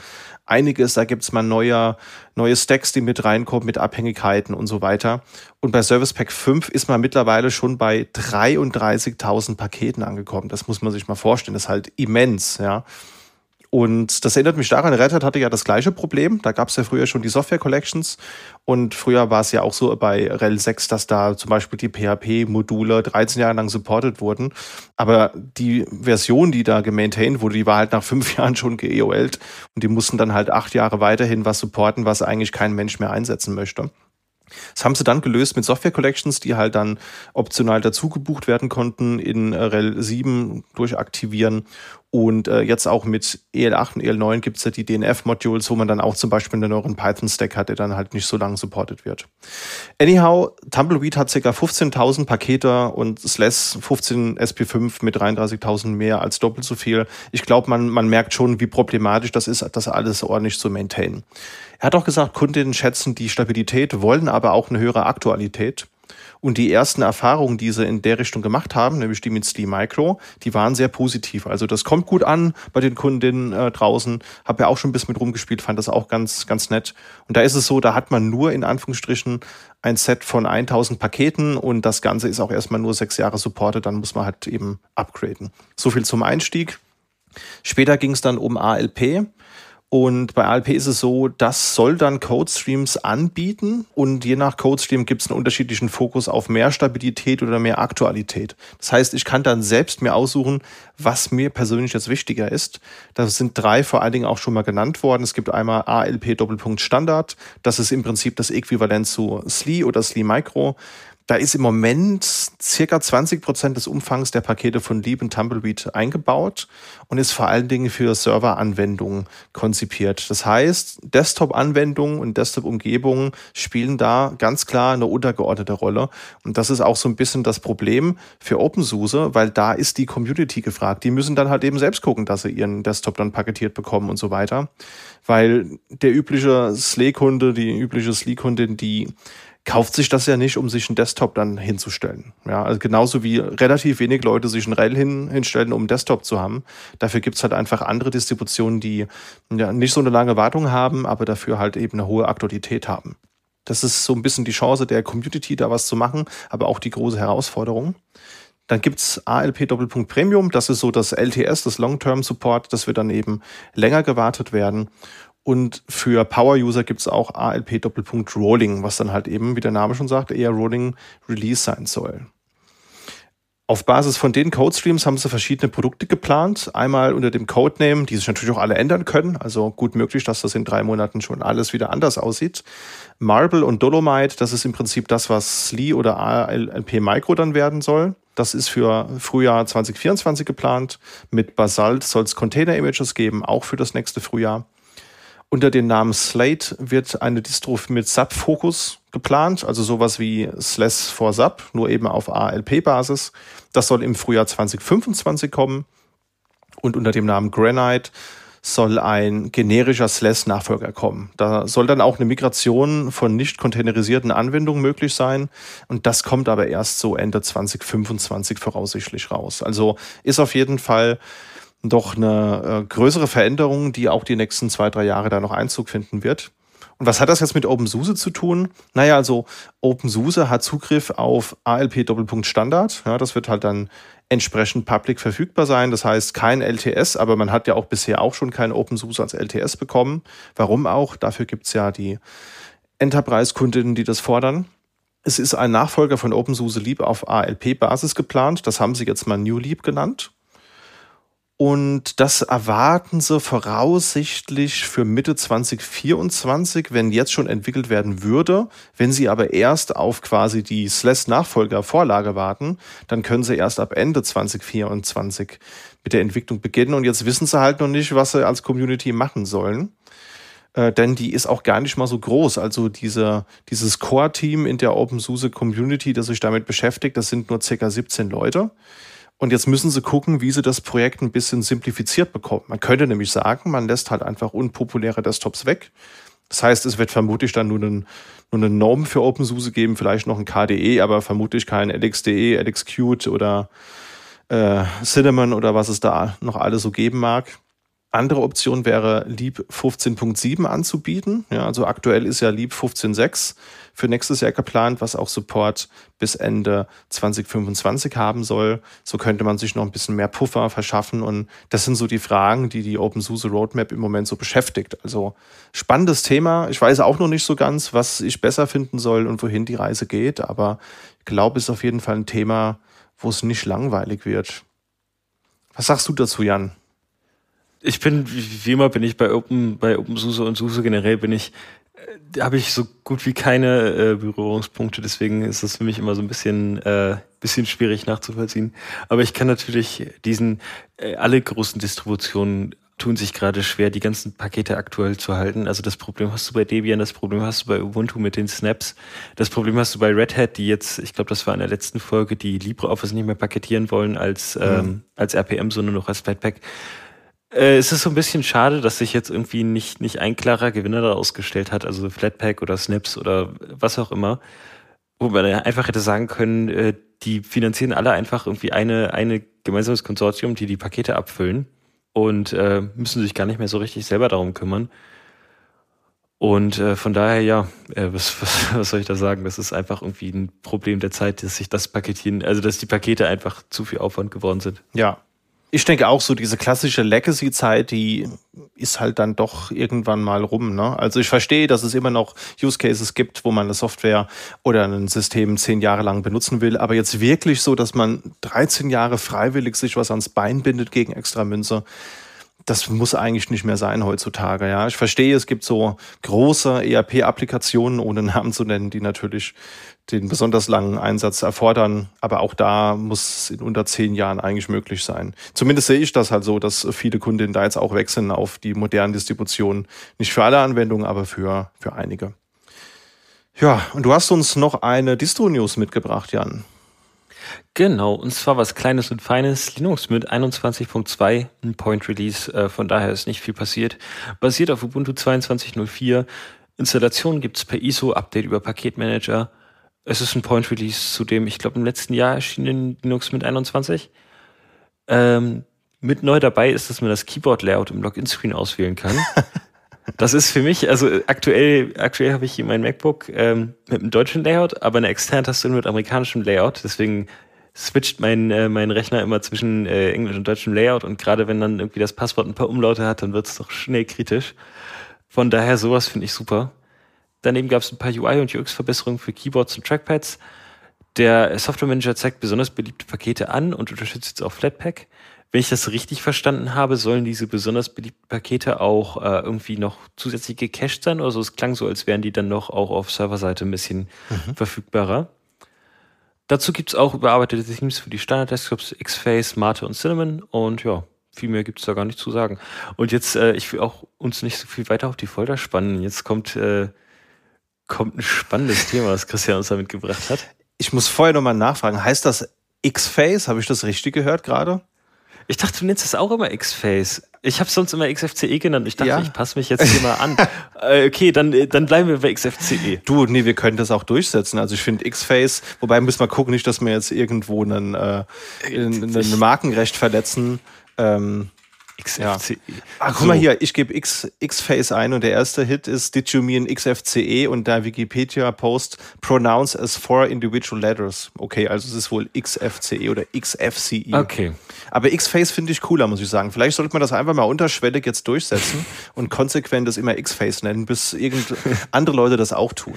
einiges. Da gibt's mal neue, neue Stacks, die mit reinkommen, mit Abhängigkeiten und so weiter. Und bei Service Pack 5 ist man mittlerweile schon bei 33.000 Paketen angekommen. Das muss man sich mal vorstellen. Das ist halt immens, ja. Und das erinnert mich daran, Red Hat hatte ja das gleiche Problem. Da gab es ja früher schon die Software Collections. Und früher war es ja auch so bei RHEL 6, dass da zum Beispiel die PHP-Module 13 Jahre lang supported wurden. Aber die Version, die da gemaintained wurde, die war halt nach fünf Jahren schon geEOLt. Und die mussten dann halt acht Jahre weiterhin was supporten, was eigentlich kein Mensch mehr einsetzen möchte. Das haben sie dann gelöst mit Software Collections, die halt dann optional dazu gebucht werden konnten in RHEL 7 durch Aktivieren. Und äh, jetzt auch mit EL8 und EL9 gibt es ja die DNF-Modules, wo man dann auch zum Beispiel einen neueren Python-Stack hat, der dann halt nicht so lange supported wird. Anyhow, Tumbleweed hat ca. 15.000 Pakete und SLES 15 SP5 mit 33.000 mehr als doppelt so viel. Ich glaube, man, man merkt schon, wie problematisch das ist, das alles ordentlich zu maintainen. Er hat auch gesagt, Kundinnen schätzen die Stabilität, wollen aber auch eine höhere Aktualität. Und die ersten Erfahrungen, die sie in der Richtung gemacht haben, nämlich die mit Steam Micro, die waren sehr positiv. Also das kommt gut an bei den Kundinnen äh, draußen. Habe ja auch schon ein bisschen mit rumgespielt, fand das auch ganz, ganz nett. Und da ist es so, da hat man nur in Anführungsstrichen ein Set von 1000 Paketen und das Ganze ist auch erstmal nur sechs Jahre supportet. Dann muss man halt eben upgraden. So viel zum Einstieg. Später ging es dann um ALP. Und bei ALP ist es so, das soll dann Code-Streams anbieten und je nach Code-Stream gibt es einen unterschiedlichen Fokus auf mehr Stabilität oder mehr Aktualität. Das heißt, ich kann dann selbst mir aussuchen, was mir persönlich jetzt wichtiger ist. Das sind drei vor allen Dingen auch schon mal genannt worden. Es gibt einmal ALP Doppelpunkt Standard. Das ist im Prinzip das Äquivalent zu SLI oder SLI Micro. Da ist im Moment circa 20 Prozent des Umfangs der Pakete von Leap und Tumbleweed eingebaut und ist vor allen Dingen für Serveranwendungen konzipiert. Das heißt, Desktop-Anwendungen und Desktop-Umgebungen spielen da ganz klar eine untergeordnete Rolle. Und das ist auch so ein bisschen das Problem für OpenSUSE, weil da ist die Community gefragt. Die müssen dann halt eben selbst gucken, dass sie ihren Desktop dann paketiert bekommen und so weiter. Weil der übliche Slay-Kunde, die übliche Slee-Kundin, die kauft sich das ja nicht, um sich einen Desktop dann hinzustellen. Ja, also genauso wie relativ wenig Leute sich einen RHEL hin, hinstellen, um einen Desktop zu haben. Dafür gibt's halt einfach andere Distributionen, die ja nicht so eine lange Wartung haben, aber dafür halt eben eine hohe Aktualität haben. Das ist so ein bisschen die Chance der Community, da was zu machen, aber auch die große Herausforderung. Dann gibt's ALP Doppelpunkt Premium, das ist so das LTS, das Long-Term Support, das wird dann eben länger gewartet werden. Und für Power-User gibt es auch ALP Doppelpunkt Rolling, was dann halt eben, wie der Name schon sagt, eher Rolling Release sein soll. Auf Basis von den Code-Streams haben sie verschiedene Produkte geplant. Einmal unter dem Codename, die sich natürlich auch alle ändern können. Also gut möglich, dass das in drei Monaten schon alles wieder anders aussieht. Marble und Dolomite, das ist im Prinzip das, was SLI oder ALP Micro dann werden soll. Das ist für Frühjahr 2024 geplant. Mit Basalt soll es Container-Images geben, auch für das nächste Frühjahr. Unter dem Namen Slate wird eine Distro mit SAP-Fokus geplant, also sowas wie SLES for SAP, nur eben auf ALP-Basis. Das soll im Frühjahr 2025 kommen. Und unter dem Namen Granite soll ein generischer SLES-Nachfolger kommen. Da soll dann auch eine Migration von nicht containerisierten Anwendungen möglich sein. Und das kommt aber erst so Ende 2025 voraussichtlich raus. Also ist auf jeden Fall doch eine äh, größere Veränderung, die auch die nächsten zwei, drei Jahre da noch Einzug finden wird. Und was hat das jetzt mit OpenSUSE zu tun? Naja, also OpenSUSE hat Zugriff auf ALP Doppelpunkt Standard. Ja, das wird halt dann entsprechend public verfügbar sein. Das heißt kein LTS, aber man hat ja auch bisher auch schon kein OpenSUSE als LTS bekommen. Warum auch? Dafür gibt's ja die Enterprise-Kundinnen, die das fordern. Es ist ein Nachfolger von OpenSUSE Leap auf ALP-Basis geplant. Das haben sie jetzt mal New Leap genannt. Und das erwarten sie voraussichtlich für Mitte 2024, wenn jetzt schon entwickelt werden würde. Wenn sie aber erst auf quasi die SLES-Nachfolger-Vorlage warten, dann können sie erst ab Ende 2024 mit der Entwicklung beginnen. Und jetzt wissen sie halt noch nicht, was sie als Community machen sollen. Äh, denn die ist auch gar nicht mal so groß. Also diese, dieses Core-Team in der OpenSUSE Community, das sich damit beschäftigt, das sind nur circa 17 Leute. Und jetzt müssen sie gucken, wie sie das Projekt ein bisschen simplifiziert bekommen. Man könnte nämlich sagen, man lässt halt einfach unpopuläre Desktops weg. Das heißt, es wird vermutlich dann nur, einen, nur eine Norm für OpenSUSE geben, vielleicht noch ein KDE, aber vermutlich kein LXDE, LXQt oder äh, Cinnamon oder was es da noch alles so geben mag. Andere Option wäre Leap 15.7 anzubieten. Ja, also aktuell ist ja Leap 15.6 für nächstes Jahr geplant, was auch Support bis Ende 2025 haben soll. So könnte man sich noch ein bisschen mehr Puffer verschaffen. Und das sind so die Fragen, die die OpenSUSE Roadmap im Moment so beschäftigt. Also spannendes Thema. Ich weiß auch noch nicht so ganz, was ich besser finden soll und wohin die Reise geht. Aber ich glaube, es ist auf jeden Fall ein Thema, wo es nicht langweilig wird. Was sagst du dazu, Jan? ich bin, wie immer bin ich bei Open, bei OpenSUSE und SUSE generell bin ich, äh, habe ich so gut wie keine äh, Berührungspunkte, deswegen ist das für mich immer so ein bisschen, äh, bisschen schwierig nachzuvollziehen. Aber ich kann natürlich diesen, äh, alle großen Distributionen tun sich gerade schwer, die ganzen Pakete aktuell zu halten. Also das Problem hast du bei Debian, das Problem hast du bei Ubuntu mit den Snaps, das Problem hast du bei Red Hat, die jetzt, ich glaube, das war in der letzten Folge, die LibreOffice nicht mehr paketieren wollen als, mhm. ähm, als RPM, sondern noch als Flatpak. Äh, es ist so ein bisschen schade, dass sich jetzt irgendwie nicht, nicht ein klarer Gewinner daraus gestellt hat, also Flatpak oder Snaps oder was auch immer, wo man einfach hätte sagen können, äh, die finanzieren alle einfach irgendwie eine, eine gemeinsames Konsortium, die die Pakete abfüllen und äh, müssen sich gar nicht mehr so richtig selber darum kümmern. Und äh, von daher, ja, äh, was, was, was soll ich da sagen? Das ist einfach irgendwie ein Problem der Zeit, dass sich das Paketieren, also dass die Pakete einfach zu viel Aufwand geworden sind. Ja, Ich denke auch so, diese klassische Legacy-Zeit, die ist halt dann doch irgendwann mal rum. Ne? Also ich verstehe, dass es immer noch Use Cases gibt, wo man eine Software oder ein System zehn Jahre lang benutzen will, aber jetzt wirklich so, dass man 13 Jahre freiwillig sich was ans Bein bindet gegen extra Münze, das muss eigentlich nicht mehr sein heutzutage. Ja, ich verstehe, es gibt so große ERP-Applikationen, ohne Namen zu nennen, die natürlich den besonders langen Einsatz erfordern. Aber auch da muss es in unter zehn Jahren eigentlich möglich sein. Zumindest sehe ich das halt so, dass viele Kundinnen da jetzt auch wechseln auf die modernen Distributionen. Nicht für alle Anwendungen, aber für, für einige. Ja, und du hast uns noch eine Distro-News mitgebracht, Jan. Genau, und zwar was Kleines und Feines. Linux mit 21.2, ein Point Release, äh, von daher ist nicht viel passiert. Basiert auf Ubuntu 22.04. Installation gibt's per ISO, Update über Paketmanager. Es ist ein Point Release, zu dem ich glaube im letzten Jahr erschienen Linux mit 21. Ähm, mit neu dabei ist, dass man das Keyboard-Layout im Login-Screen auswählen kann. Das ist für mich, also aktuell, aktuell habe ich hier mein MacBook ähm, mit einem deutschen Layout, aber eine externe Tastatur mit amerikanischem Layout. Deswegen switcht mein, äh, mein Rechner immer zwischen äh, englisch und deutschem Layout und gerade wenn dann irgendwie das Passwort ein paar Umlaute hat, dann wird es doch schnell kritisch. Von daher sowas finde ich super. Daneben gab es ein paar UI- und UX-Verbesserungen für Keyboards und Trackpads. Der Software Manager zeigt besonders beliebte Pakete an und unterstützt jetzt auch Flatpak. Wenn ich das richtig verstanden habe, sollen diese besonders beliebten Pakete auch äh, irgendwie noch zusätzlich gecached sein oder so. Es klang so, als wären die dann noch auch auf Serverseite ein bisschen mhm. verfügbarer. Dazu gibt's auch überarbeitete Themes für die Standard-Desktops, X-Face, Mate und Cinnamon und ja, viel mehr gibt's da gar nicht zu sagen. Und jetzt, äh, ich will auch uns nicht so viel weiter auf die Folter spannen. Jetzt kommt, äh, kommt ein spannendes Thema, was Christian uns da mitgebracht hat. Ich muss vorher nochmal nachfragen. Heißt das X-Face? Habe ich das richtig gehört gerade? Ich dachte, du nennst es auch immer X-Face. Ich habe sonst immer XFCE genannt. Ich dachte, ja. ich passe mich jetzt hier mal an. äh, okay, dann, dann bleiben wir bei XFCE. Du, nee, wir können das auch durchsetzen. Also ich finde X-Face, wobei müssen wir gucken, nicht, dass wir jetzt irgendwo einen, äh, ein Markenrecht verletzen. Ähm, XFCE. Ja. Ach, guck so. mal hier, ich gebe X, X-Face ein und der erste Hit ist Did you mean XFCE und der Wikipedia-Post pronounce as four individual letters. Okay, also es ist wohl XFCE oder XFCE. Okay. Aber X-Face finde ich cooler, muss ich sagen. Vielleicht sollte man das einfach mal unterschwellig jetzt durchsetzen und konsequent das immer X-Face nennen, bis irgend andere Leute das auch tun.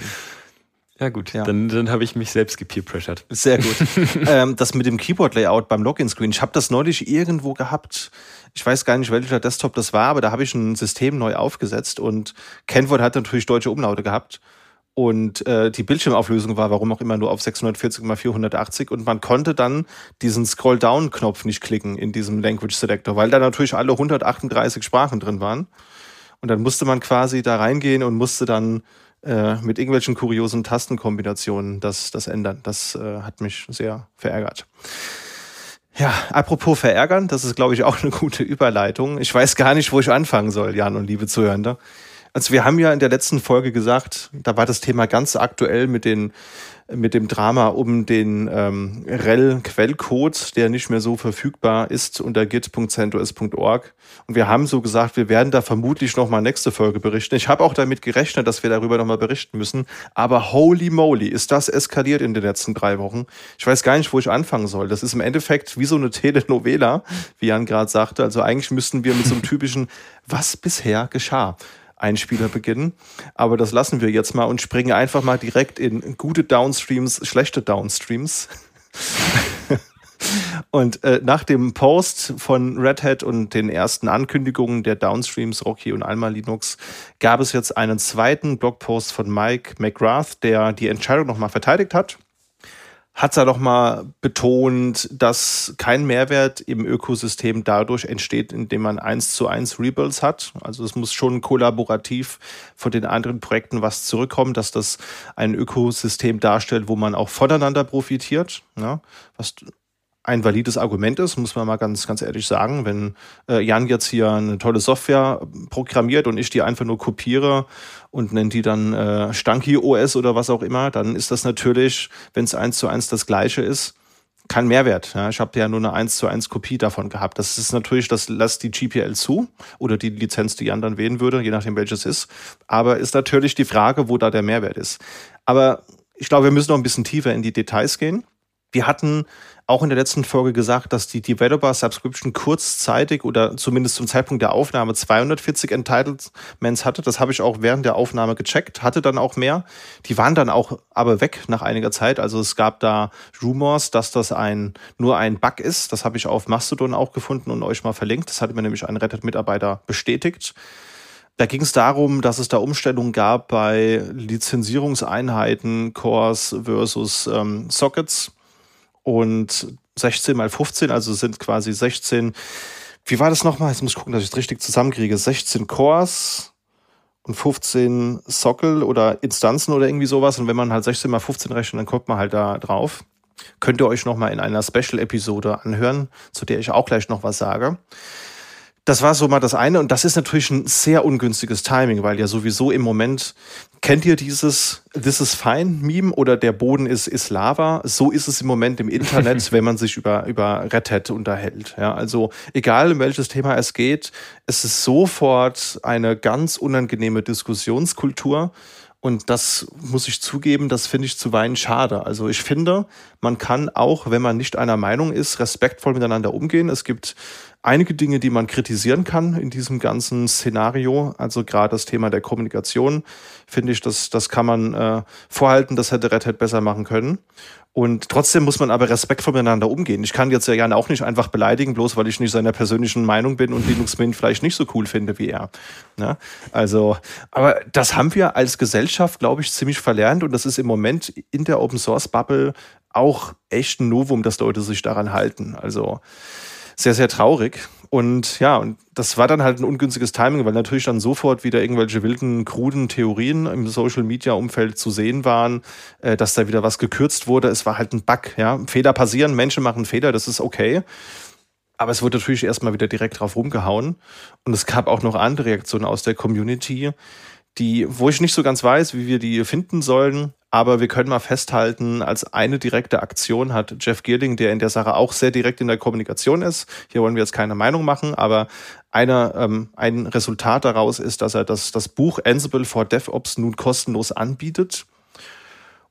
Ja gut, ja. dann, dann habe ich mich selbst gepeerpressured. Sehr gut. ähm, das mit dem Keyboard-Layout beim Login-Screen, ich habe das neulich irgendwo gehabt. Ich weiß gar nicht, welcher Desktop das war, aber da habe ich ein System neu aufgesetzt und Kenword hat natürlich deutsche Umlaute gehabt. Und äh, die Bildschirmauflösung war, warum auch immer, nur auf 640 x 480 und man konnte dann diesen Scroll-Down-Knopf nicht klicken in diesem Language Selector, weil da natürlich alle 138 Sprachen drin waren. Und dann musste man quasi da reingehen und musste dann äh, mit irgendwelchen kuriosen Tastenkombinationen das, das ändern. Das äh, hat mich sehr verärgert. Ja, apropos verärgern, das ist, glaube ich, auch eine gute Überleitung. Ich weiß gar nicht, wo ich anfangen soll, Jan und liebe Zuhörende. Also wir haben ja in der letzten Folge gesagt, da war das Thema ganz aktuell mit den mit dem Drama um den ähm, REL-Quellcode, der nicht mehr so verfügbar ist unter git.centos.org. Und wir haben so gesagt, wir werden da vermutlich nochmal nächste Folge berichten. Ich habe auch damit gerechnet, dass wir darüber nochmal berichten müssen. Aber holy moly, ist das eskaliert in den letzten drei Wochen. Ich weiß gar nicht, wo ich anfangen soll. Das ist im Endeffekt wie so eine Telenovela, wie Jan gerade sagte. Also eigentlich müssten wir mit so einem typischen, was bisher geschah. Einspieler beginnen. Aber das lassen wir jetzt mal und springen einfach mal direkt in gute Downstreams, schlechte Downstreams. und äh, nach dem Post von Red Hat und den ersten Ankündigungen der Downstreams, Rocky und Alma Linux, gab es jetzt einen zweiten Blogpost von Mike McGrath, der die Entscheidung nochmal verteidigt hat hat er doch mal betont, dass kein Mehrwert im Ökosystem dadurch entsteht, indem man eins zu eins Rebuilds hat. Also es muss schon kollaborativ von den anderen Projekten was zurückkommen, dass das ein Ökosystem darstellt, wo man auch voneinander profitiert. Ja, was ein valides Argument ist, muss man mal ganz, ganz ehrlich sagen. Wenn äh, Jan jetzt hier eine tolle Software programmiert und ich die einfach nur kopiere und nenne die dann äh, Stanky OS oder was auch immer, dann ist das natürlich, wenn es eins zu eins das gleiche ist, kein Mehrwert. Ja, ich habe ja nur eine eins zu eins Kopie davon gehabt. Das ist natürlich, das lässt die GPL zu oder die Lizenz, die Jan dann wählen würde, je nachdem welches ist. Aber ist natürlich die Frage, wo da der Mehrwert ist. Aber ich glaube, wir müssen noch ein bisschen tiefer in die Details gehen. Die hatten auch in der letzten Folge gesagt, dass die Developer Subscription kurzzeitig oder zumindest zum Zeitpunkt der Aufnahme 240 Entitlements hatte. Das habe ich auch während der Aufnahme gecheckt, hatte dann auch mehr. Die waren dann auch aber weg nach einiger Zeit. Also es gab da Rumors, dass das ein, nur ein Bug ist. Das habe ich auf Mastodon auch gefunden und euch mal verlinkt. Das hatte mir nämlich ein Reddit-Mitarbeiter bestätigt. Da ging es darum, dass es da Umstellungen gab bei Lizenzierungseinheiten, Cores versus ähm, Sockets und 16 mal 15, also sind quasi 16. Wie war das nochmal? Jetzt muss ich gucken, dass ich es richtig zusammenkriege. 16 Cores und 15 Sockel oder Instanzen oder irgendwie sowas. Und wenn man halt 16 mal 15 rechnet, dann kommt man halt da drauf. Könnt ihr euch nochmal in einer Special-Episode anhören, zu der ich auch gleich noch was sage. Das war so mal das eine und das ist natürlich ein sehr ungünstiges Timing, weil ja sowieso im Moment kennt ihr dieses This is fine Meme oder der Boden ist, ist Lava. So ist es im Moment im Internet, wenn man sich über, über Red Hat unterhält. Ja, also egal um welches Thema es geht, es ist sofort eine ganz unangenehme Diskussionskultur. Und das muss ich zugeben, das finde ich zuweilen schade. Also ich finde, man kann auch, wenn man nicht einer Meinung ist, respektvoll miteinander umgehen. Es gibt einige Dinge, die man kritisieren kann in diesem ganzen Szenario. Also gerade das Thema der Kommunikation, finde ich, das, das kann man äh, vorhalten, das hätte Red Hat besser machen können. Und trotzdem muss man aber respektvoll miteinander umgehen. Ich kann jetzt ja gerne auch nicht einfach beleidigen, bloß weil ich nicht seiner persönlichen Meinung bin und Linux Mint vielleicht nicht so cool finde wie er. Ne? Also, aber das haben wir als Gesellschaft, glaube ich, ziemlich verlernt und das ist im Moment in der Open Source Bubble auch echt ein Novum, dass Leute sich daran halten. Also, sehr, sehr traurig. Und ja, und das war dann halt ein ungünstiges Timing, weil natürlich dann sofort wieder irgendwelche wilden, kruden Theorien im Social Media Umfeld zu sehen waren, äh, dass da wieder was gekürzt wurde. Es war halt ein Bug, ja. Fehler passieren, Menschen machen Fehler, das ist okay. Aber es wurde natürlich erstmal wieder direkt drauf rumgehauen. Und es gab auch noch andere Reaktionen aus der Community, die, wo ich nicht so ganz weiß, wie wir die finden sollen. Aber wir können mal festhalten, als eine direkte Aktion hat Jeff Geerling, der in der Sache auch sehr direkt in der Kommunikation ist. Hier wollen wir jetzt keine Meinung machen, aber eine, ähm, ein Resultat daraus ist, dass er das, das Buch Ansible for DevOps nun kostenlos anbietet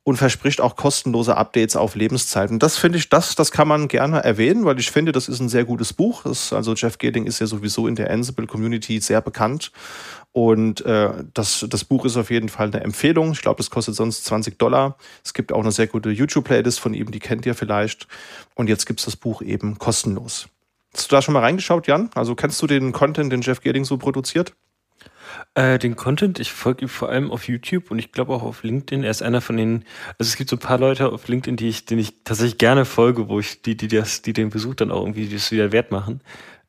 und verspricht auch kostenlose Updates auf Lebenszeiten. Das finde ich, das, das kann man gerne erwähnen, weil ich finde, das ist ein sehr gutes Buch. Das, also Jeff Geding ist ja sowieso in der Ansible Community sehr bekannt. Und äh, das, das Buch ist auf jeden Fall eine Empfehlung. Ich glaube, das kostet sonst 20 Dollar. Es gibt auch eine sehr gute YouTube-Playlist von ihm, die kennt ihr vielleicht. Und jetzt gibt's das Buch eben kostenlos. Hast du da schon mal reingeschaut, Jan? Also kennst du den Content, den Jeff Geding so produziert? Äh, den Content, ich folge ihm vor allem auf YouTube und ich glaube auch auf LinkedIn. Er ist einer von den, also es gibt so ein paar Leute auf LinkedIn, die ich, denen ich tatsächlich gerne folge, wo ich, die, die das, die den Besuch dann auch irgendwie das wieder wert machen.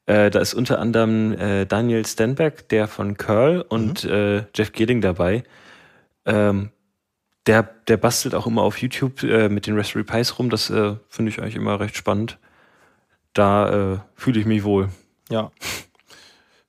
Äh, da ist unter anderem äh, Daniel Stenberg, der von Curl und mhm. äh, Jeff Geding dabei. Ähm, der, der bastelt auch immer auf YouTube äh, mit den Raspberry Pis rum. Das äh, finde ich eigentlich immer recht spannend. Da fühle ich mich wohl. Ja.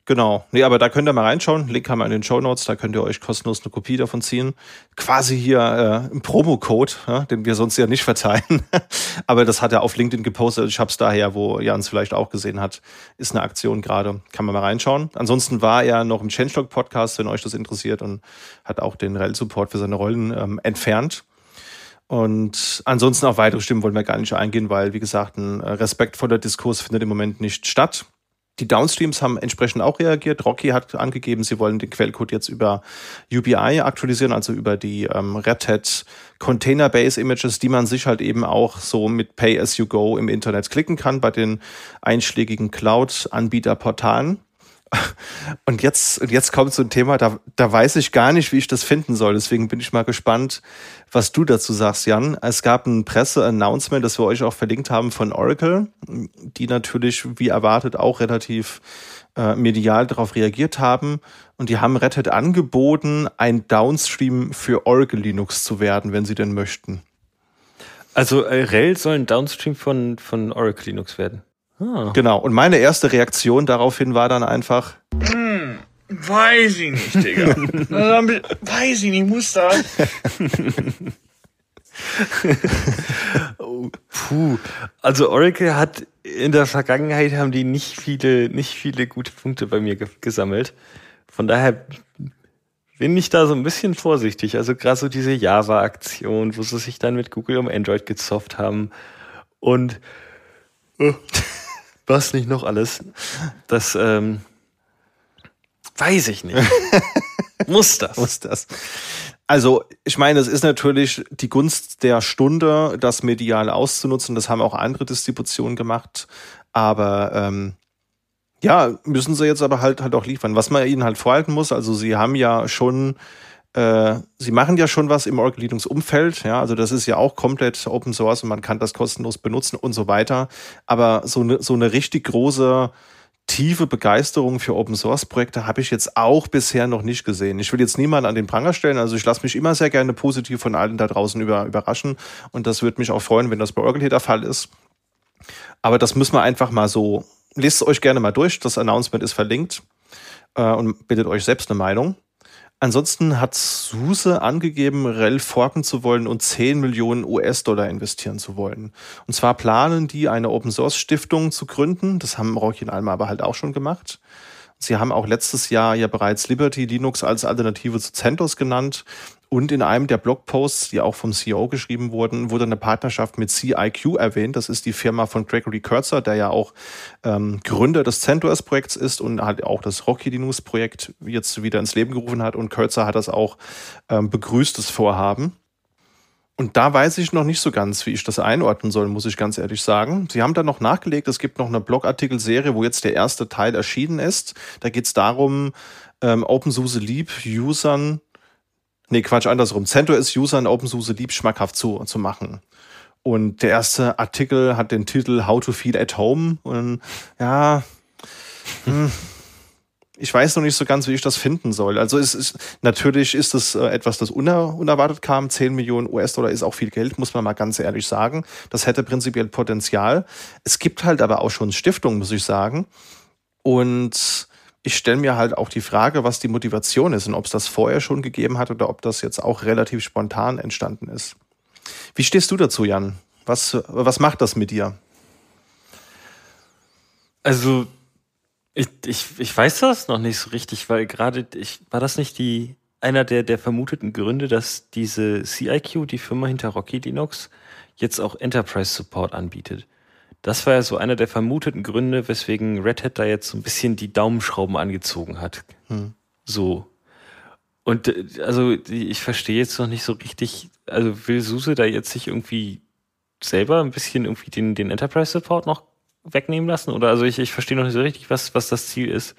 Genau. Nee, aber da könnt ihr mal reinschauen. Link haben wir in den Show Notes. Da könnt ihr euch kostenlos eine Kopie davon ziehen. Quasi hier äh, ein Promo-Code, ja, den wir sonst ja nicht verteilen. aber das hat er auf LinkedIn gepostet. Ich habe es daher, wo Jans vielleicht auch gesehen hat. Ist eine Aktion gerade. Kann man mal reinschauen. Ansonsten war er noch im Changelog-Podcast, wenn euch das interessiert, und hat auch den Rel-Support für seine Rollen ähm, entfernt. Und ansonsten auf weitere Stimmen wollen wir gar nicht eingehen, weil, wie gesagt, ein äh, respektvoller Diskurs findet im Moment nicht statt. Die Downstreams haben entsprechend auch reagiert. Rocky hat angegeben, sie wollen den Quellcode jetzt über UBI aktualisieren, also über die ähm, Red Hat Container Base Images, die man sich halt eben auch so mit Pay as you go im Internet klicken kann bei den einschlägigen Cloud-Anbieterportalen. Und jetzt, und jetzt kommt so ein Thema, da, da weiß ich gar nicht, wie ich das finden soll. Deswegen bin ich mal gespannt, was du dazu sagst, Jan. Es gab ein Presse-Announcement, das wir euch auch verlinkt haben von Oracle, die natürlich, wie erwartet, auch relativ äh, medial darauf reagiert haben. Und die haben Red Hat angeboten, ein Downstream für Oracle Linux zu werden, wenn sie denn möchten. Also äh, RHEL soll ein Downstream von, von Oracle Linux werden. Ah. Genau. Und meine erste Reaktion daraufhin war dann einfach. Hm, weiß ich nicht, Digga. weiß ich nicht, muss das. oh, puh. Also Oracle hat in der Vergangenheit haben die nicht viele, nicht viele gute Punkte bei mir ge gesammelt. Von daher bin ich da so ein bisschen vorsichtig. Also gerade so diese Java-Aktion, wo sie sich dann mit Google um Android gezofft haben Und äh, was nicht noch alles? Das ähm, weiß ich nicht. Muss das? Muss das. Also, ich meine, es ist natürlich die Gunst der Stunde, das medial auszunutzen. Das haben auch andere Distributionen gemacht. Aber ähm, ja, müssen sie jetzt aber halt halt auch liefern. Was man ihnen halt vorhalten muss, also sie haben ja schon, äh, sie machen ja schon was im Oracle Linux Umfeld, ja, also das ist ja auch komplett Open Source und man kann das kostenlos benutzen und so weiter. Aber so eine so eine richtig große tiefe Begeisterung für Open Source Projekte habe ich jetzt auch bisher noch nicht gesehen. Ich will jetzt niemanden an den Pranger stellen, also ich lasse mich immer sehr gerne positiv von allen da draußen über, überraschen und das würde mich auch freuen, wenn das bei Oracle hier der Fall ist. Aber das müssen wir einfach mal so lest es euch gerne mal durch. Das Announcement ist verlinkt äh, und bildet euch selbst eine Meinung. Ansonsten hat SUSE angegeben, REL forken zu wollen und 10 Millionen US-Dollar investieren zu wollen. Und zwar planen die, eine Open-Source-Stiftung zu gründen. Das haben Rocky und Alma aber halt auch schon gemacht. Sie haben auch letztes Jahr ja bereits Liberty Linux als Alternative zu CentOS genannt. Und in einem der Blogposts, die auch vom CEO geschrieben wurden, wurde eine Partnerschaft mit CIQ erwähnt. Das ist die Firma von Gregory Kurtzer, der ja auch ähm, Gründer des CentOS-Projekts ist und halt auch das Rocky Linux-Projekt jetzt wieder ins Leben gerufen hat. Und Kurtzer hat das auch ähm, begrüßt, das Vorhaben. Und da weiß ich noch nicht so ganz, wie ich das einordnen soll, muss ich ganz ehrlich sagen. Sie haben da noch nachgelegt, es gibt noch eine Blogartikelserie, wo jetzt der erste Teil erschienen ist. Da geht es darum, ähm, OpenSUSE Lieb Usern Nee, Quatsch, andersrum. CentOS Usern OpenSUSE lieb schmackhaft zu, zu machen. Und der erste Artikel hat den Titel How to Feel at Home. Und ja, hm, ich weiß noch nicht so ganz, wie ich das finden soll. Also es ist natürlich ist es äh, etwas, das uner, unerwartet kam. 10 Millionen US-Dollar ist auch viel Geld, muss man mal ganz ehrlich sagen. Das hätte prinzipiell Potenzial. Es gibt halt aber auch schon Stiftungen, muss ich sagen. Und ich stelle mir halt auch die Frage, was die Motivation ist und ob es das vorher schon gegeben hat oder ob das jetzt auch relativ spontan entstanden ist. Wie stehst du dazu, Jan? Was, was macht das mit dir? Also, ich, ich, ich weiß das noch nicht so richtig, weil gerade, ich, war das nicht die, einer der, der vermuteten Gründe, dass diese CIQ, die Firma hinter Rocky Linux, jetzt auch Enterprise Support anbietet? Das war ja so einer der vermuteten Gründe, weswegen Red Hat da jetzt so ein bisschen die Daumenschrauben angezogen hat. Hm. So. Und äh, also ich verstehe jetzt noch nicht so richtig, also will SUSE da jetzt sich irgendwie selber ein bisschen irgendwie den, den Enterprise Support noch wegnehmen lassen? Oder also ich, ich verstehe noch nicht so richtig, was, was das Ziel ist.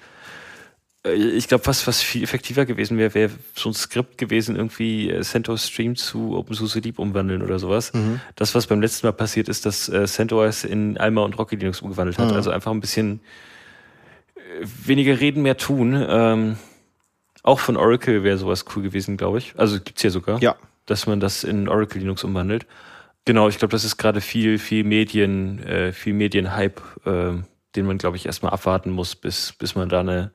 Äh, ich glaube, was, was viel effektiver gewesen wäre, wäre so ein Skript gewesen, irgendwie äh, CentOS Stream zu OpenSUSE Deep umwandeln oder sowas. Mhm. Das, was beim letzten Mal passiert ist, dass äh, CentOS in Alma und Rocky Linux umgewandelt hat. Mhm. Also einfach ein bisschen weniger reden, mehr tun. Ähm, auch von Oracle wäre sowas cool gewesen, glaube ich. Also gibt's ja sogar. Ja. Dass man das in Oracle Linux umwandelt. Genau, ich glaube, das ist gerade viel, viel Medien, äh, viel Medienhype, äh, den man, glaube ich, erstmal abwarten muss, bis, bis man da eine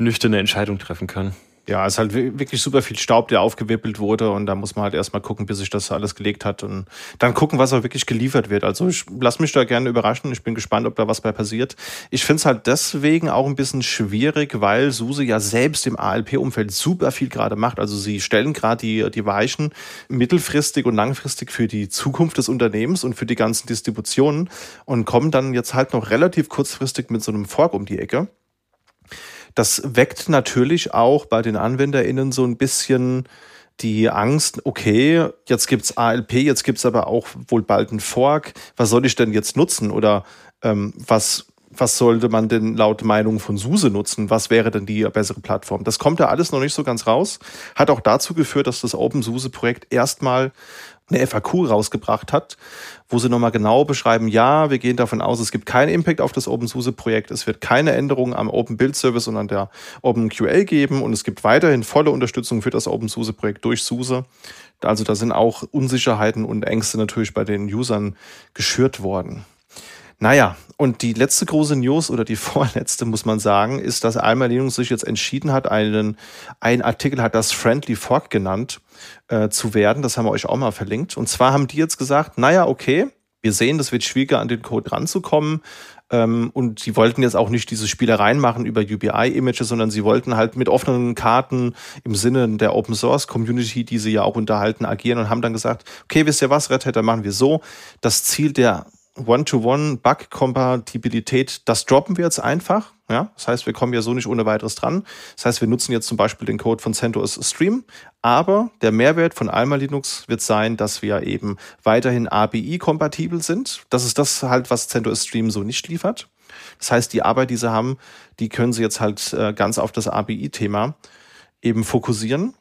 nüchterne Entscheidung treffen kann. Ja, es ist halt wirklich super viel Staub, der aufgewippelt wurde und da muss man halt erstmal gucken, bis sich das alles gelegt hat und dann gucken, was auch wirklich geliefert wird. Also ich lasse mich da gerne überraschen. Ich bin gespannt, ob da was bei passiert. Ich finde es halt deswegen auch ein bisschen schwierig, weil SUSE ja selbst im ALP-Umfeld super viel gerade macht. Also sie stellen gerade die, die Weichen mittelfristig und langfristig für die Zukunft des Unternehmens und für die ganzen Distributionen und kommen dann jetzt halt noch relativ kurzfristig mit so einem Fork um die Ecke. Das weckt natürlich auch bei den AnwenderInnen so ein bisschen die Angst, okay, jetzt gibt's ALP, jetzt gibt's aber auch wohl bald ein Fork. Was soll ich denn jetzt nutzen? Oder ähm, was, was sollte man denn laut Meinung von SUSE nutzen? Was wäre denn die bessere Plattform? Das kommt da alles noch nicht so ganz raus. Hat auch dazu geführt, dass das OpenSUSE-Projekt erstmal eine FAQ rausgebracht hat, wo sie nochmal genau beschreiben, ja, wir gehen davon aus, es gibt keinen Impact auf das OpenSUSE-Projekt, es wird keine Änderungen am Open Build Service und an der OpenQL geben und es gibt weiterhin volle Unterstützung für das OpenSUSE-Projekt durch SUSE. Also da sind auch Unsicherheiten und Ängste natürlich bei den Usern geschürt worden. Naja, und die letzte große News oder die vorletzte, muss man sagen, ist, dass Alma Linux sich jetzt entschieden hat, einen, ein Artikel hat das Friendly Fork genannt, äh, zu werden. Das haben wir euch auch mal verlinkt. Und zwar haben die jetzt gesagt, naja, okay, wir sehen, das wird schwieriger, an den Code ranzukommen. Ähm, und sie wollten jetzt auch nicht diese Spielereien machen über UBI-Images, sondern sie wollten halt mit offenen Karten im Sinne der Open Source Community, die sie ja auch unterhalten, agieren und haben dann gesagt, okay, wisst ihr was, Red Hat, dann machen wir so. Das Ziel der One-to-One-Bug-Kompatibilität, das droppen wir jetzt einfach. Ja, das heißt, wir kommen ja so nicht ohne weiteres dran. Das heißt, wir nutzen jetzt zum Beispiel den Code von CentOS Stream, aber der Mehrwert von Alma Linux wird sein, dass wir eben weiterhin API-kompatibel sind. Das ist das halt, was CentOS Stream so nicht liefert. Das heißt, die Arbeit, die sie haben, die können sie jetzt halt äh, ganz auf das API-Thema eben fokussieren.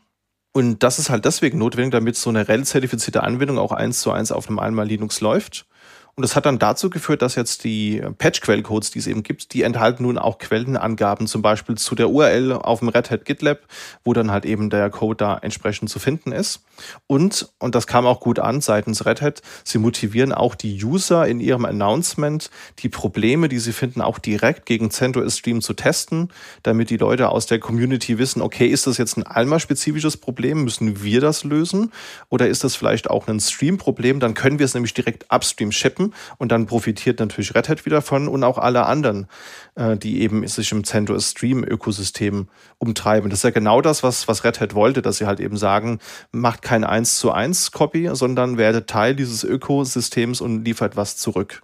Und das ist halt deswegen notwendig, damit so eine REL-zertifizierte Anwendung auch eins zu eins auf einem Alma Linux läuft. Und das hat dann dazu geführt, dass jetzt die Patch-Quellcodes, die es eben gibt, die enthalten nun auch Quellenangaben, zum Beispiel zu der URL auf dem Red Hat GitLab, wo dann halt eben der Code da entsprechend zu finden ist. Und, und das kam auch gut an seitens Red Hat, sie motivieren auch die User in ihrem Announcement, die Probleme, die sie finden, auch direkt gegen CentOS Stream zu testen, damit die Leute aus der Community wissen, okay, ist das jetzt ein Alma-spezifisches Problem? Müssen wir das lösen? Oder ist das vielleicht auch ein Stream-Problem? Dann können wir es nämlich direkt upstream shippen und dann profitiert natürlich Red Hat wieder von und auch alle anderen, äh, die eben sich im CentOS Stream Ökosystem umtreiben. Das ist ja genau das, was, was Red Hat wollte, dass sie halt eben sagen, macht kein 1 zu 1 Copy, sondern werdet Teil dieses Ökosystems und liefert was zurück.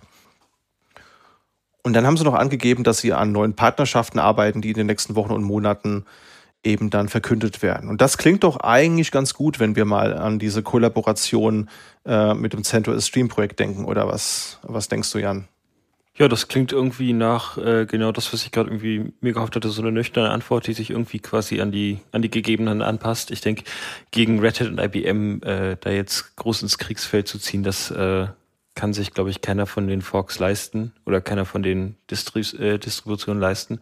Und dann haben sie noch angegeben, dass sie an neuen Partnerschaften arbeiten, die in den nächsten Wochen und Monaten eben dann verkündet werden. Und das klingt doch eigentlich ganz gut, wenn wir mal an diese Kollaboration äh, mit dem CentOS Stream Projekt denken. Oder was, was denkst du, Jan? Ja, das klingt irgendwie nach äh, genau das, was ich gerade irgendwie mir gehofft hatte, so eine nüchterne Antwort, die sich irgendwie quasi an die an die Gegebenen anpasst. Ich denke, gegen Red Hat und IBM äh, da jetzt groß ins Kriegsfeld zu ziehen, das äh, kann sich, glaube ich, keiner von den Forks leisten oder keiner von den Distri äh, Distributionen leisten.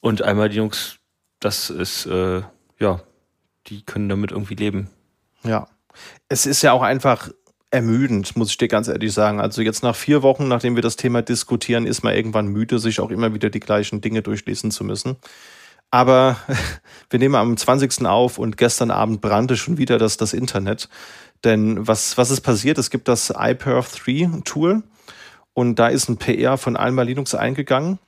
Und einmal Linux das ist, äh, ja, die können damit irgendwie leben. Ja. Es ist ja auch einfach ermüdend, muss ich dir ganz ehrlich sagen. Also jetzt nach vier Wochen, nachdem wir das Thema diskutieren, ist man irgendwann müde, sich auch immer wieder die gleichen Dinge durchlesen zu müssen. Aber wir nehmen am 20. auf und gestern Abend brannte schon wieder das, das Internet. Denn was, was ist passiert? Es gibt das iPerf 3 Tool und da ist ein PR von Alma Linux eingegangen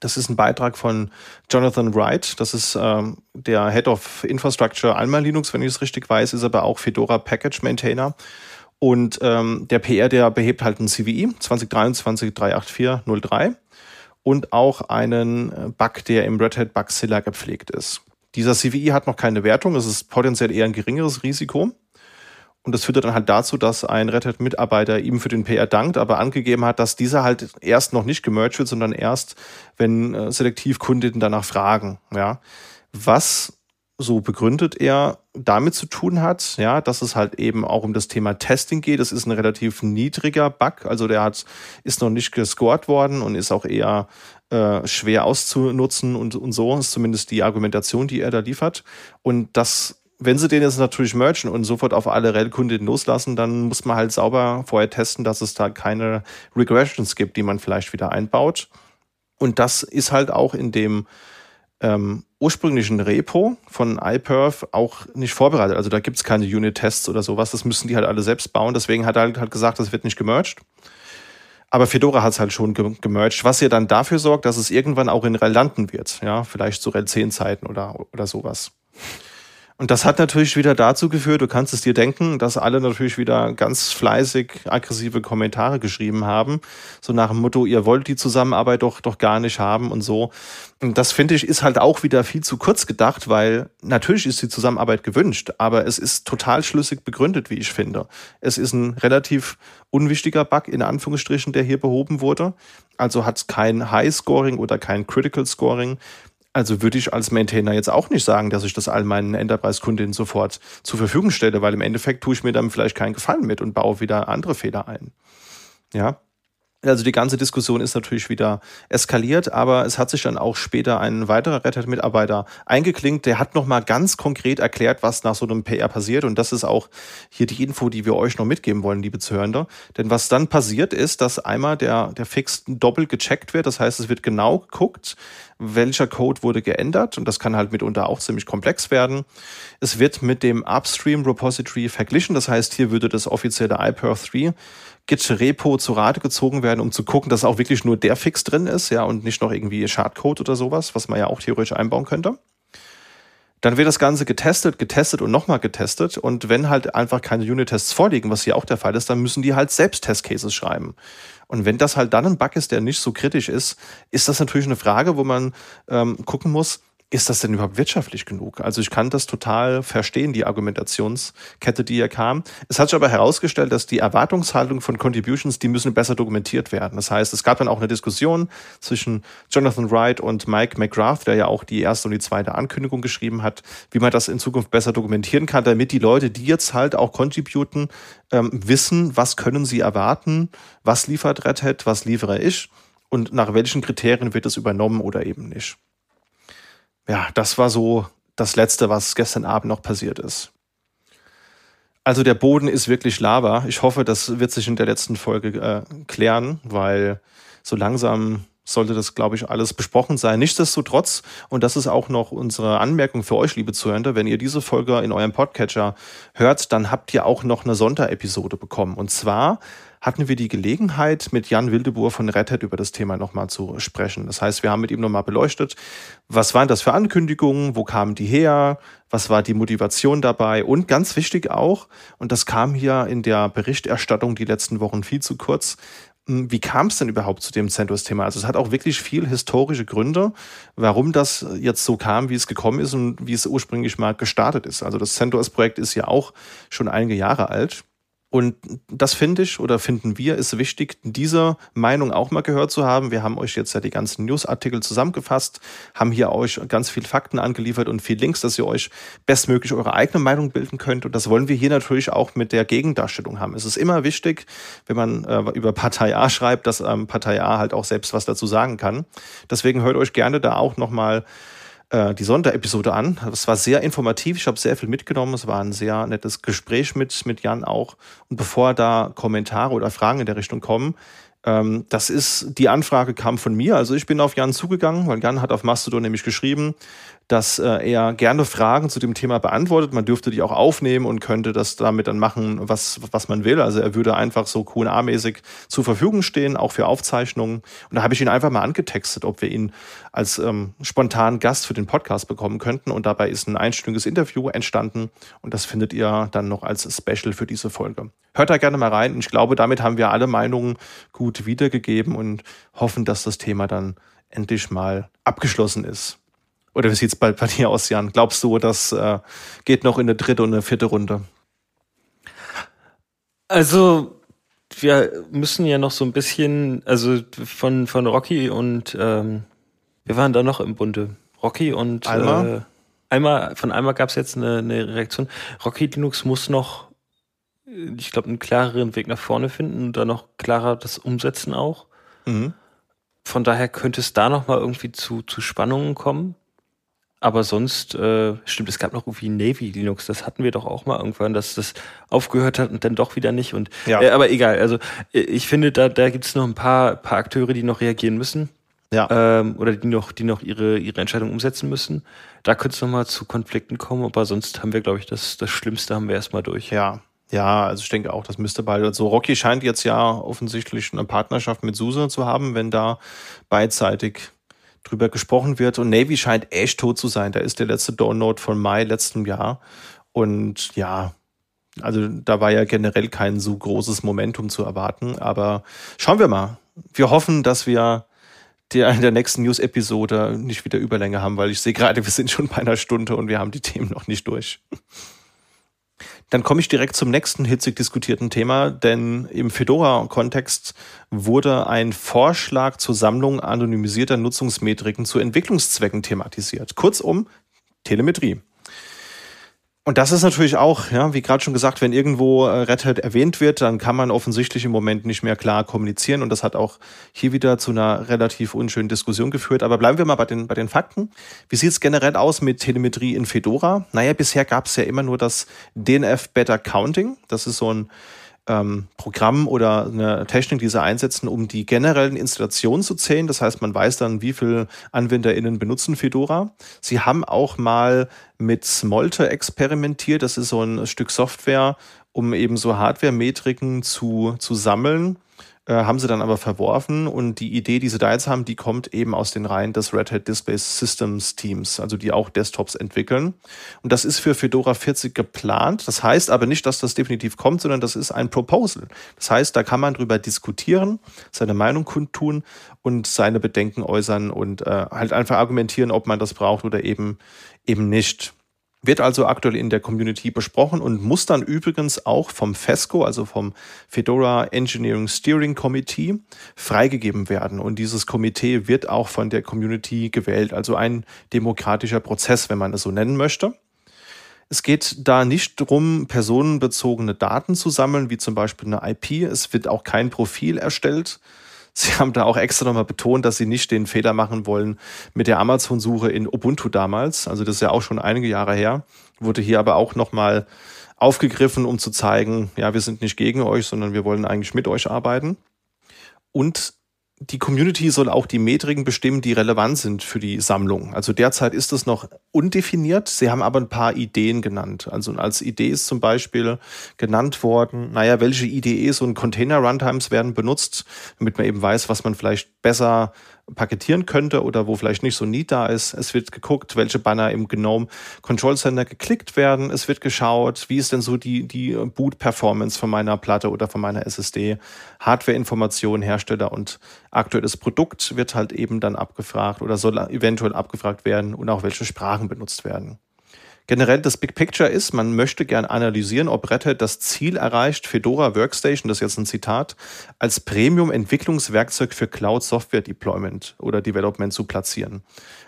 das ist ein Beitrag von Jonathan Wright. Das ist ähm, der Head of Infrastructure Alma Linux, wenn ich es richtig weiß, ist aber auch Fedora Package Maintainer. Und ähm, der PR, der behebt halt ein CVI 2023 38403 und auch einen äh, Bug, der im Red Hat Bugzilla gepflegt ist. Dieser CVI hat noch keine Wertung, es ist potenziell eher ein geringeres Risiko. Und das führte dann halt dazu, dass ein Red Hat-Mitarbeiter ihm für den PR dankt, aber angegeben hat, dass dieser halt erst noch nicht gemerged wird, sondern erst, wenn äh, Selektivkundinnen danach fragen. Ja. Was so begründet er damit zu tun hat, ja, dass es halt eben auch um das Thema Testing geht. Das ist ein relativ niedriger Bug, also der hat ist noch nicht gescored worden und ist auch eher äh, schwer auszunutzen und und so ist zumindest die Argumentation, die er da liefert. Und das wenn sie den jetzt natürlich merchen und sofort auf alle REL-Kundinnen loslassen, dann muss man halt sauber vorher testen, dass es da keine Regressions gibt, die man vielleicht wieder einbaut. Und das ist halt auch in dem ähm, ursprünglichen Repo von iPerf auch nicht vorbereitet. Also da gibt es keine Unit-Tests oder sowas. Das müssen die halt alle selbst bauen. Deswegen hat er halt, halt gesagt, das wird nicht gemerged. Aber Fedora hat es halt schon gemerged, was ja dann dafür sorgt, dass es irgendwann auch in REL landen wird. Ja, vielleicht zu REL 10 Zeiten oder, oder sowas. Und das hat natürlich wieder dazu geführt, du kannst es dir denken, dass alle natürlich wieder ganz fleißig aggressive Kommentare geschrieben haben. So nach dem Motto, ihr wollt die Zusammenarbeit doch, doch gar nicht haben und so. Und das finde ich ist halt auch wieder viel zu kurz gedacht, weil natürlich ist die Zusammenarbeit gewünscht, aber es ist total schlüssig begründet, wie ich finde. Es ist ein relativ unwichtiger Bug in Anführungsstrichen, der hier behoben wurde. Also hat kein High Scoring oder kein Critical Scoring. Also würde ich als Maintainer jetzt auch nicht sagen, dass ich das all meinen Enterprise-Kundinnen sofort zur Verfügung stelle, weil im Endeffekt tue ich mir dann vielleicht keinen Gefallen mit und baue wieder andere Fehler ein. Ja. Also die ganze Diskussion ist natürlich wieder eskaliert, aber es hat sich dann auch später ein weiterer Red Hat-Mitarbeiter eingeklinkt, der hat nochmal ganz konkret erklärt, was nach so einem PR passiert und das ist auch hier die Info, die wir euch noch mitgeben wollen, liebe Zuhörende. Denn was dann passiert ist, dass einmal der, der Fix doppelt gecheckt wird, das heißt, es wird genau geguckt, welcher Code wurde geändert und das kann halt mitunter auch ziemlich komplex werden. Es wird mit dem Upstream Repository verglichen, das heißt, hier würde das offizielle iPerf 3 Git Repo zu Rate gezogen werden, um zu gucken, dass auch wirklich nur der Fix drin ist, ja, und nicht noch irgendwie Schadcode oder sowas, was man ja auch theoretisch einbauen könnte. Dann wird das Ganze getestet, getestet und nochmal getestet. Und wenn halt einfach keine Unit-Tests vorliegen, was hier auch der Fall ist, dann müssen die halt selbst Testcases schreiben. Und wenn das halt dann ein Bug ist, der nicht so kritisch ist, ist das natürlich eine Frage, wo man ähm, gucken muss, ist das denn überhaupt wirtschaftlich genug? Also ich kann das total verstehen, die Argumentationskette, die hier kam. Es hat sich aber herausgestellt, dass die Erwartungshaltung von Contributions, die müssen besser dokumentiert werden. Das heißt, es gab dann auch eine Diskussion zwischen Jonathan Wright und Mike McGrath, der ja auch die erste und die zweite Ankündigung geschrieben hat, wie man das in Zukunft besser dokumentieren kann, damit die Leute, die jetzt halt auch contributen, ähm, wissen, was können sie erwarten, was liefert Red Hat, was liefere ich und nach welchen Kriterien wird es übernommen oder eben nicht ja, das war so das Letzte, was gestern Abend noch passiert ist. Also der Boden ist wirklich Lava. Ich hoffe, das wird sich in der letzten Folge äh, klären, weil so langsam sollte das, glaube ich, alles besprochen sein. Nichtsdestotrotz, und das ist auch noch unsere Anmerkung für euch, liebe Zuhörer, wenn ihr diese Folge in eurem Podcatcher hört, dann habt ihr auch noch eine Sonderepisode bekommen. Und zwar hatten wir die Gelegenheit, mit Jan Wildeboer von Red Hat über das Thema nochmal zu sprechen. Das heißt, wir haben mit ihm nochmal beleuchtet, was waren das für Ankündigungen, wo kamen die her, was war die Motivation dabei und ganz wichtig auch, und das kam hier in der Berichterstattung die letzten Wochen viel zu kurz, hm, wie kam es denn überhaupt zu dem CentOS-Thema? Also es hat auch wirklich viel historische Gründe, warum das jetzt so kam, wie es gekommen ist und wie es ursprünglich mal gestartet ist. Also das CentOS-Projekt ist ja auch schon einige Jahre alt. Und das finde ich oder finden wir ist wichtig, diese Meinung auch mal gehört zu haben. Wir haben euch jetzt ja die ganzen Newsartikel zusammengefasst, haben hier euch ganz viel Fakten angeliefert und viel Links, dass ihr euch bestmöglich eure eigene Meinung bilden könnt. Und das wollen wir hier natürlich auch mit der Gegendarstellung haben. Es ist immer wichtig, wenn man äh, über Partei A schreibt, dass ähm, Partei A halt auch selbst was dazu sagen kann. Deswegen hört euch gerne da auch nochmal mal äh, die Sonderepisode an. Es war sehr informativ, ich habe sehr viel mitgenommen. Es war ein sehr nettes Gespräch mit, mit Jan auch. Und bevor da Kommentare oder Fragen in der Richtung kommen, ähm, das ist, die Anfrage kam von mir. Also ich bin auf Jan zugegangen, weil Jan hat auf Mastodon nämlich geschrieben, dass äh, er gerne Fragen zu dem Thema beantwortet. Man dürfte die auch aufnehmen und könnte das damit dann machen, was, was man will. Also er würde einfach so QA-mäßig zur Verfügung stehen, auch für Aufzeichnungen. Und da habe ich ihn einfach mal angetextet, ob wir ihn als ähm, spontanen Gast für den Podcast bekommen könnten. Und dabei ist ein einstündiges Interview entstanden. Und das findet ihr dann noch als Special für diese Folge. Hört da gerne mal rein. Und ich glaube, damit haben wir alle Meinungen gut wiedergegeben und hoffen, dass das Thema dann endlich mal abgeschlossen ist. Oder wie sieht es bei, bei dir aus, Jan? Glaubst du, das äh, geht noch in eine dritte und eine vierte Runde? Also, wir müssen ja noch so ein bisschen, also von, von Rocky und ähm, wir waren da noch im Bunde. Rocky und Alma? Äh, Alma, von Alma gab es jetzt eine, eine Reaktion. Rocky Linux muss noch, ich glaube, einen klareren Weg nach vorne finden und da noch klarer das umsetzen auch. Mhm. Von daher könnte es da noch mal irgendwie zu, zu Spannungen kommen. Aber sonst, äh, stimmt, es gab noch irgendwie Navy Linux, das hatten wir doch auch mal irgendwann, dass das aufgehört hat und dann doch wieder nicht. Und ja. äh, aber egal, also äh, ich finde, da, da gibt es noch ein paar, paar Akteure, die noch reagieren müssen. Ja. Ähm, oder die noch, die noch ihre, ihre Entscheidung umsetzen müssen. Da könnte es nochmal zu Konflikten kommen, aber sonst haben wir, glaube ich, das, das Schlimmste haben wir erstmal durch. Ja. Ja, also ich denke auch, das müsste bald. Also Rocky scheint jetzt ja offensichtlich eine Partnerschaft mit SUSE zu haben, wenn da beidseitig drüber gesprochen wird. Und Navy scheint echt tot zu sein. Da ist der letzte Download von Mai letztem Jahr. Und ja, also da war ja generell kein so großes Momentum zu erwarten. Aber schauen wir mal. Wir hoffen, dass wir in der nächsten News-Episode nicht wieder Überlänge haben, weil ich sehe gerade, wir sind schon bei einer Stunde und wir haben die Themen noch nicht durch. Dann komme ich direkt zum nächsten hitzig diskutierten Thema, denn im Fedora-Kontext wurde ein Vorschlag zur Sammlung anonymisierter Nutzungsmetriken zu Entwicklungszwecken thematisiert. Kurzum, Telemetrie. Und das ist natürlich auch, ja, wie gerade schon gesagt, wenn irgendwo äh, Red Hat erwähnt wird, dann kann man offensichtlich im Moment nicht mehr klar kommunizieren. Und das hat auch hier wieder zu einer relativ unschönen Diskussion geführt. Aber bleiben wir mal bei den, bei den Fakten. Wie sieht es generell aus mit Telemetrie in Fedora? Naja, bisher gab es ja immer nur das DNF Better Counting. Das ist so ein ähm, Programm oder eine Technik, die sie einsetzen, um die generellen Installationen zu zählen. Das heißt, man weiß dann, wie viele AnwenderInnen benutzen Fedora. Sie haben auch mal mit Smolte experimentiert. Das ist so ein Stück Software, um eben so Hardware-Metriken zu, zu sammeln äh, haben sie dann aber verworfen und die Idee, die sie da jetzt haben, die kommt eben aus den Reihen des Red Hat Display Systems Teams, also die auch Desktops entwickeln. Und das ist für Fedora 40 geplant. Das heißt aber nicht, dass das definitiv kommt, sondern das ist ein Proposal. Das heißt, da kann man drüber diskutieren, seine Meinung kundtun und seine Bedenken äußern und äh, halt einfach argumentieren, ob man das braucht oder eben eben nicht. Wird also aktuell in der Community besprochen und muss dann übrigens auch vom FESCO, also vom Fedora Engineering Steering Committee, freigegeben werden. Und dieses Komitee wird auch von der Community gewählt, also ein demokratischer Prozess, wenn man es so nennen möchte. Es geht da nicht darum, personenbezogene Daten zu sammeln, wie zum Beispiel eine IP. Es wird auch kein Profil erstellt, Sie haben da auch extra nochmal betont, dass Sie nicht den Fehler machen wollen mit der Amazon-Suche in Ubuntu damals. Also das ist ja auch schon einige Jahre her. Wurde hier aber auch nochmal aufgegriffen, um zu zeigen, ja, wir sind nicht gegen euch, sondern wir wollen eigentlich mit euch arbeiten. Und die Community soll auch die Metriken bestimmen, die relevant sind für die Sammlung. Also derzeit ist es noch undefiniert. Sie haben aber ein paar Ideen genannt. Also als Idee ist zum Beispiel genannt worden, naja, welche IDEs und Container-Runtimes werden benutzt, damit man eben weiß, was man vielleicht besser paketieren könnte oder wo vielleicht nicht so Need da ist. Es wird geguckt, welche Banner im GNOME Control Center geklickt werden. Es wird geschaut, wie ist denn so die, die Boot-Performance von meiner Platte oder von meiner SSD. Hardware-Informationen, Hersteller und aktuelles Produkt wird halt eben dann abgefragt oder soll eventuell abgefragt werden und auch welche Sprachen benutzt werden. Generell das Big Picture ist, man möchte gern analysieren, ob Red Hat das Ziel erreicht, Fedora Workstation, das ist jetzt ein Zitat, als Premium-Entwicklungswerkzeug für Cloud Software Deployment oder Development zu platzieren.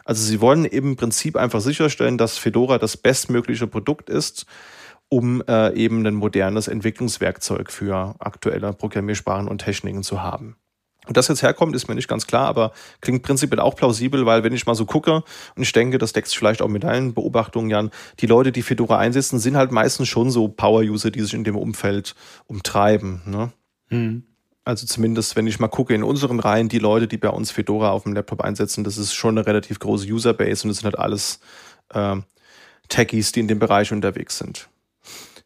Also sie wollen im Prinzip einfach sicherstellen, dass Fedora das bestmögliche Produkt ist, um äh, eben ein modernes Entwicklungswerkzeug für aktuelle Programmiersprachen und Techniken zu haben. Und das jetzt herkommt, ist mir nicht ganz klar, aber klingt prinzipiell auch plausibel, weil wenn ich mal so gucke und ich denke, das deckt sich vielleicht auch mit deinen Beobachtungen, Jan, die Leute, die Fedora einsetzen, sind halt meistens schon so Power-User, die sich in dem Umfeld umtreiben. Ne? Mhm. Also zumindest, wenn ich mal gucke in unseren Reihen, die Leute, die bei uns Fedora auf dem Laptop einsetzen, das ist schon eine relativ große Userbase und das sind halt alles äh, Techies, die in dem Bereich unterwegs sind.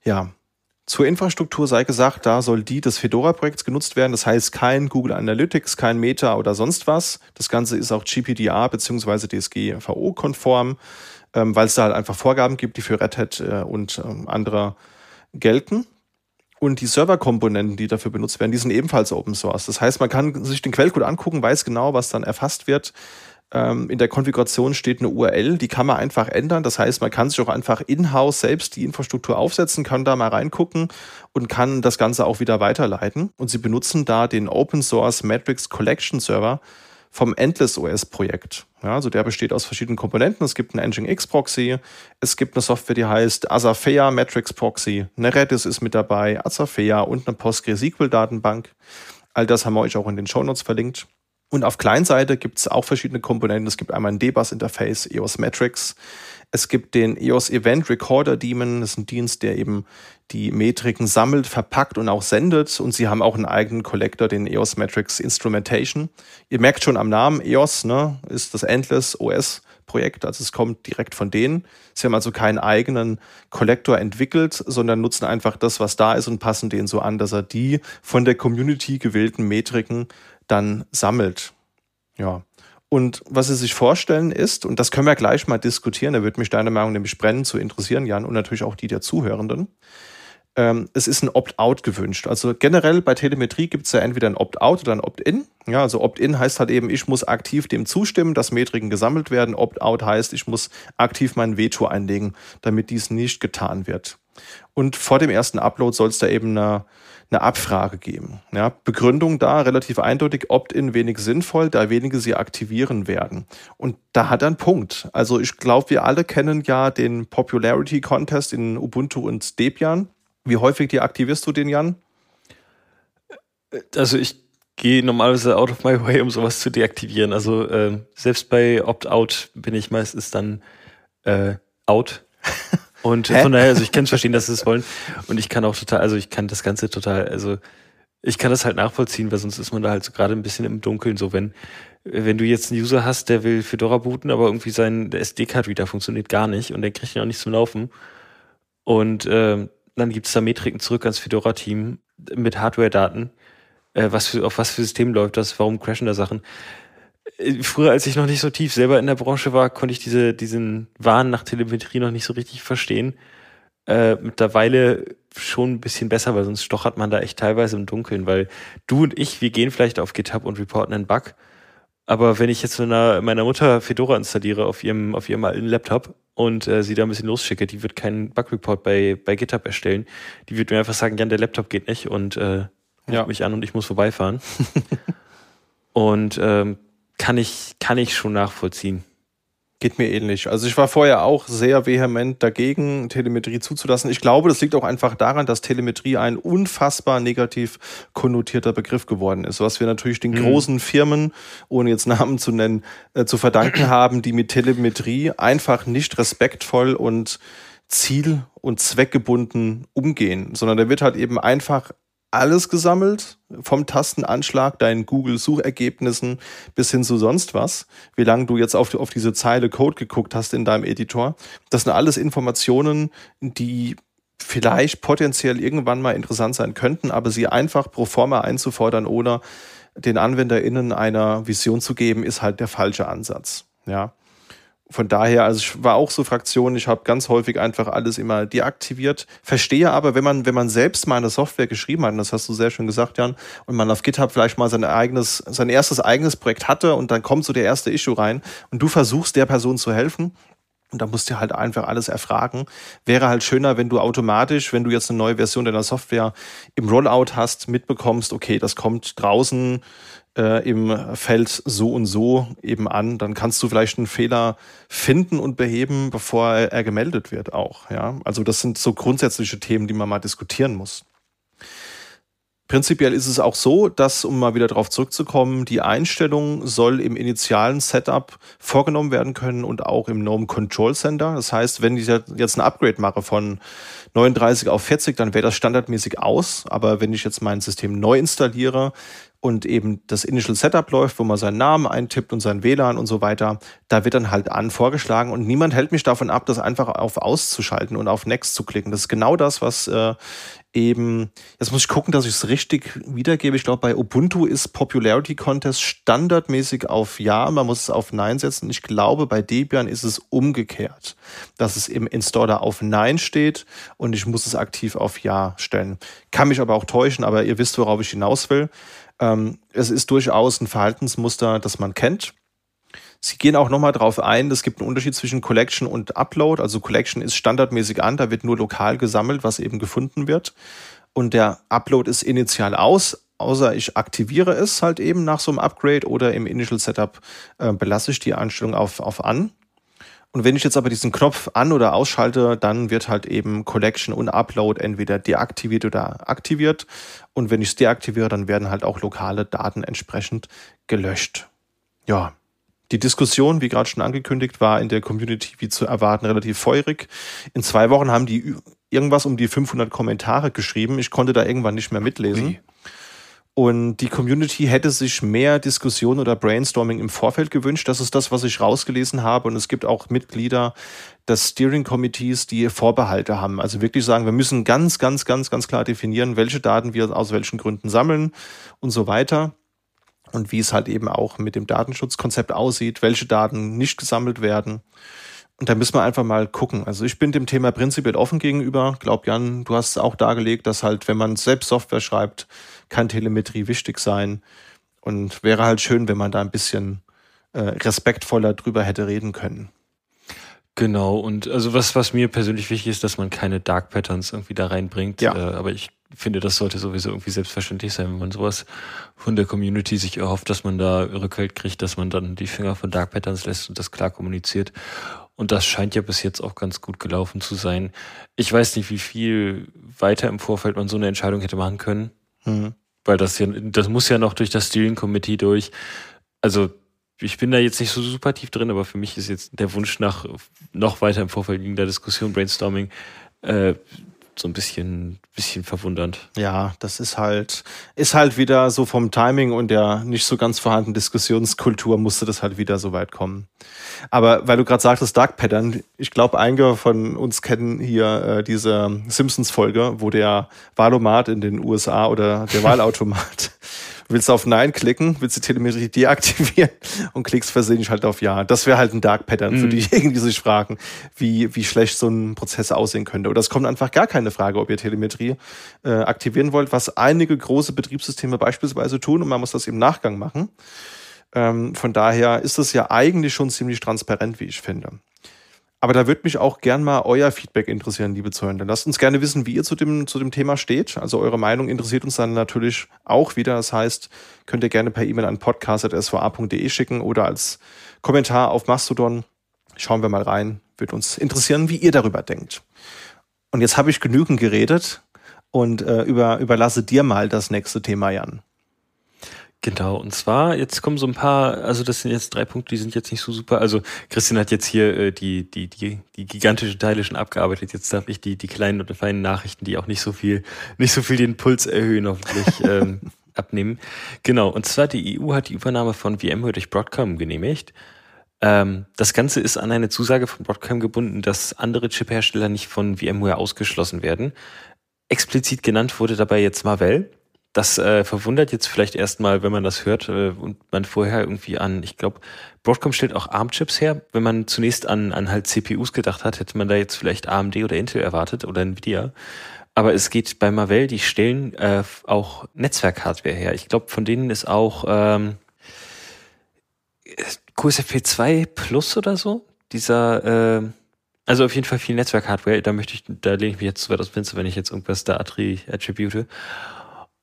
Ja, zur Infrastruktur sei gesagt, da soll die des Fedora-Projekts genutzt werden. Das heißt kein Google Analytics, kein Meta oder sonst was. Das Ganze ist auch GPDR bzw. DSGVO-konform, ähm, weil es da halt einfach Vorgaben gibt, die für Red Hat äh, und ähm, andere gelten. Und die Serverkomponenten, die dafür benutzt werden, die sind ebenfalls Open Source. Das heißt, man kann sich den Quellcode angucken, weiß genau, was dann erfasst wird in der Konfiguration steht eine URL, die kann man einfach ändern. Das heißt, man kann sich auch einfach in-house selbst die Infrastruktur aufsetzen, kann da mal reingucken und kann das Ganze auch wieder weiterleiten. Und sie benutzen da den Open Source Matrix Collection Server vom Endless OS Projekt. Ja, also der besteht aus verschiedenen Komponenten. Es gibt einen Nginx Proxy, es gibt eine Software, die heißt Azafea Matrix Proxy, eine Redis ist mit dabei, Azafea und eine PostgreSQL Datenbank. All das haben wir euch auch in den Show Notes verlinkt. Und auf Kleinseite gibt es auch verschiedene Komponenten. Es gibt einmal ein DBus-Interface, EOS Metrics. Es gibt den EOS Event Recorder Daemon. Das ist ein Dienst, der eben die Metriken sammelt, verpackt und auch sendet. Und sie haben auch einen eigenen Collector, den EOS Metrics Instrumentation. Ihr merkt schon am Namen, EOS ne, ist das Endless OS Projekt, also es kommt direkt von denen. Sie haben also keinen eigenen Kollektor entwickelt, sondern nutzen einfach das, was da ist und passen den so an, dass er die von der Community gewählten Metriken dann sammelt. Ja. Und was Sie sich vorstellen ist, und das können wir gleich mal diskutieren, da würde mich deine Meinung nämlich brennen zu interessieren, Jan, und natürlich auch die der Zuhörenden. Ähm, es ist ein Opt-out gewünscht. Also generell bei Telemetrie gibt es ja entweder ein Opt-out oder ein Opt-in. Ja, also Opt-in heißt halt eben, ich muss aktiv dem zustimmen, dass Metriken gesammelt werden. Opt-out heißt, ich muss aktiv mein Veto einlegen, damit dies nicht getan wird. Und vor dem ersten Upload soll es da eben eine eine Abfrage geben. Ja, Begründung da relativ eindeutig, Opt-in wenig sinnvoll, da wenige sie aktivieren werden. Und da hat er einen Punkt. Also ich glaube, wir alle kennen ja den Popularity Contest in Ubuntu und Debian. Wie häufig deaktivierst du den, Jan? Also ich gehe normalerweise out of my way, um sowas zu deaktivieren. Also äh, selbst bei Opt-out bin ich meistens dann äh, out. Und Hä? von daher, also ich kann es verstehen, dass sie es wollen. Und ich kann auch total, also ich kann das Ganze total, also ich kann das halt nachvollziehen, weil sonst ist man da halt so gerade ein bisschen im Dunkeln. So, wenn, wenn du jetzt einen User hast, der will Fedora booten, aber irgendwie sein SD-Card-Reader funktioniert gar nicht und der kriegt ihn auch nicht zum Laufen. Und äh, dann gibt es da Metriken zurück ans Fedora-Team mit Hardware-Daten, äh, was für, auf was für System läuft das, warum crashen da Sachen. Äh, früher, als ich noch nicht so tief selber in der Branche war, konnte ich diese, diesen Wahn nach Telemetrie noch nicht so richtig verstehen. Äh, mittlerweile schon ein bisschen besser, weil sonst stochert man da echt teilweise im Dunkeln, weil du und ich, wir gehen vielleicht auf GitHub und reporten einen Bug, aber wenn ich jetzt meiner, meiner Mutter Fedora installiere auf ihrem, auf ihrem alten Laptop und äh, sie da ein bisschen losschicke, die wird keinen Bug-Report bei, bei GitHub erstellen. Die wird mir einfach sagen, Jan, der Laptop geht nicht und äh, ja. mich an und ich muss vorbeifahren. und ähm, kann ich, kann ich schon nachvollziehen. Geht mir ähnlich. Also ich war vorher auch sehr vehement dagegen, Telemetrie zuzulassen. Ich glaube, das liegt auch einfach daran, dass Telemetrie ein unfassbar negativ konnotierter Begriff geworden ist, was wir natürlich den mhm. großen Firmen, ohne jetzt Namen zu nennen, äh, zu verdanken haben, die mit Telemetrie einfach nicht respektvoll und ziel- und zweckgebunden umgehen, sondern da wird halt eben einfach alles gesammelt, vom Tastenanschlag, deinen Google-Suchergebnissen bis hin zu sonst was, wie lange du jetzt auf, auf diese Zeile Code geguckt hast in deinem Editor. Das sind alles Informationen, die vielleicht potenziell irgendwann mal interessant sein könnten, aber sie einfach pro forma einzufordern oder den AnwenderInnen einer Vision zu geben, ist halt der falsche Ansatz. Ja von daher, also ich war auch so Fraktion, ich habe ganz häufig einfach alles immer deaktiviert. Verstehe aber, wenn man, wenn man selbst mal eine Software geschrieben hat, und das hast du sehr schön gesagt, Jan, und man auf GitHub vielleicht mal sein eigenes, sein erstes eigenes Projekt hatte und dann kommt so der erste Issue rein und du versuchst der Person zu helfen, und da musst du halt einfach alles erfragen. Wäre halt schöner, wenn du automatisch, wenn du jetzt eine neue Version deiner Software im Rollout hast, mitbekommst, okay, das kommt draußen äh, im Feld so und so eben an, dann kannst du vielleicht einen Fehler finden und beheben, bevor er, er gemeldet wird auch. Ja, also das sind so grundsätzliche Themen, die man mal diskutieren muss. Prinzipiell ist es auch so, dass, um mal wieder darauf zurückzukommen, die Einstellung soll im initialen Setup vorgenommen werden können und auch im GNOME Control Center. Das heißt, wenn ich jetzt ein Upgrade mache von 39 auf 40, dann wäre das standardmäßig aus. Aber wenn ich jetzt mein System neu installiere, und eben das Initial Setup läuft, wo man seinen Namen eintippt und sein WLAN und so weiter, da wird dann halt an vorgeschlagen und niemand hält mich davon ab, das einfach auf auszuschalten und auf Next zu klicken. Das ist genau das, was äh, eben, jetzt muss ich gucken, dass ich es richtig wiedergebe. Ich glaube, bei Ubuntu ist Popularity Contest standardmäßig auf Ja, man muss es auf Nein setzen. Ich glaube, bei Debian ist es umgekehrt, dass es im Installer auf Nein steht und ich muss es aktiv auf Ja stellen. Kann mich aber auch täuschen, aber ihr wisst, worauf ich hinaus will. Ähm, es ist durchaus ein Verhaltensmuster, das man kennt. Sie gehen auch nochmal darauf ein, es gibt einen Unterschied zwischen Collection und Upload. Also Collection ist standardmäßig an, da wird nur lokal gesammelt, was eben gefunden wird. Und der Upload ist initial aus, außer ich aktiviere es halt eben nach so einem Upgrade oder im Initial Setup äh, belasse ich die Einstellung auf, auf an. Und wenn ich jetzt aber diesen Knopf an- oder ausschalte, dann wird halt eben Collection und Upload entweder deaktiviert oder aktiviert. Und wenn ich es deaktiviere, dann werden halt auch lokale Daten entsprechend gelöscht. Ja, die Diskussion, wie gerade schon angekündigt, war in der Community wie zu erwarten relativ feurig. In zwei Wochen haben die irgendwas um die 500 Kommentare geschrieben. Ich konnte da irgendwann nicht mehr mitlesen. Wie? Und die Community hätte sich mehr Diskussion oder Brainstorming im Vorfeld gewünscht. Das ist das, was ich rausgelesen habe. Und es gibt auch Mitglieder des Steering Committees, die Vorbehalte haben. Also wirklich sagen, wir müssen ganz, ganz, ganz, ganz klar definieren, welche Daten wir aus welchen Gründen sammeln und so weiter. Und wie es halt eben auch mit dem Datenschutzkonzept aussieht, welche Daten nicht gesammelt werden. Und da müssen wir einfach mal gucken. Also ich bin dem Thema prinzipiell offen gegenüber. Glaub Jan, du hast es auch dargelegt, dass halt, wenn man selbst Software schreibt, kann Telemetrie wichtig sein. Und wäre halt schön, wenn man da ein bisschen äh, respektvoller drüber hätte reden können. Genau, und also was, was mir persönlich wichtig ist, dass man keine Dark Patterns irgendwie da reinbringt. Ja. Äh, aber ich finde, das sollte sowieso irgendwie selbstverständlich sein, wenn man sowas von der Community sich erhofft, dass man da Rückhalt kriegt, dass man dann die Finger von Dark Patterns lässt und das klar kommuniziert. Und das scheint ja bis jetzt auch ganz gut gelaufen zu sein. Ich weiß nicht, wie viel weiter im Vorfeld man so eine Entscheidung hätte machen können. Mhm. Weil das ja, das muss ja noch durch das Steering Committee durch. Also ich bin da jetzt nicht so super tief drin, aber für mich ist jetzt der Wunsch nach noch weiter im Vorfeld liegender Diskussion, Brainstorming, äh, so ein bisschen, bisschen verwundernd. Ja, das ist halt, ist halt wieder so vom Timing und der nicht so ganz vorhandenen Diskussionskultur musste das halt wieder so weit kommen. Aber weil du gerade sagtest, Dark Pattern, ich glaube, einige von uns kennen hier äh, diese Simpsons-Folge, wo der Wahlomat in den USA oder der Wahlautomat willst du auf Nein klicken, willst die Telemetrie deaktivieren und klickst versehentlich halt auf Ja. Das wäre halt ein Dark Pattern für mhm. diejenigen, die sich fragen, wie, wie schlecht so ein Prozess aussehen könnte. Oder es kommt einfach gar keine Frage, ob ihr Telemetrie äh, aktivieren wollt, was einige große Betriebssysteme beispielsweise tun und man muss das im Nachgang machen. Ähm, von daher ist das ja eigentlich schon ziemlich transparent, wie ich finde. Aber da würde mich auch gern mal euer Feedback interessieren, liebe Zuhörer. Lasst uns gerne wissen, wie ihr zu dem, zu dem Thema steht. Also eure Meinung interessiert uns dann natürlich auch wieder. Das heißt, könnt ihr gerne per E-Mail an podcast.sva.de schicken oder als Kommentar auf Mastodon. Schauen wir mal rein. Würde uns interessieren, wie ihr darüber denkt. Und jetzt habe ich genügend geredet und äh, über, überlasse dir mal das nächste Thema, Jan. Genau, und zwar, jetzt kommen so ein paar, also das sind jetzt drei Punkte, die sind jetzt nicht so super. Also Christian hat jetzt hier äh, die, die, die, die gigantischen Teile schon abgearbeitet. Jetzt darf ich die, die kleinen und feinen Nachrichten, die auch nicht so viel, nicht so viel den Puls erhöhen, hoffentlich ähm, abnehmen. Genau, und zwar die EU hat die Übernahme von VMware durch Broadcom genehmigt. Ähm, das Ganze ist an eine Zusage von Broadcom gebunden, dass andere Chip-Hersteller nicht von VMware ausgeschlossen werden. Explizit genannt wurde dabei jetzt Marvell das äh, verwundert jetzt vielleicht erstmal, wenn man das hört äh, und man vorher irgendwie an, ich glaube, Broadcom stellt auch ARM-Chips her. Wenn man zunächst an, an halt CPUs gedacht hat, hätte man da jetzt vielleicht AMD oder Intel erwartet oder Nvidia. Aber es geht bei Marvell, die stellen äh, auch Netzwerk-Hardware her. Ich glaube, von denen ist auch ähm, QSFP 2 Plus oder so. Dieser, äh, also auf jeden Fall viel Netzwerk-Hardware. Da möchte ich, da lehne ich mich jetzt zu weit aus Fenster, wenn ich jetzt irgendwas da attribute.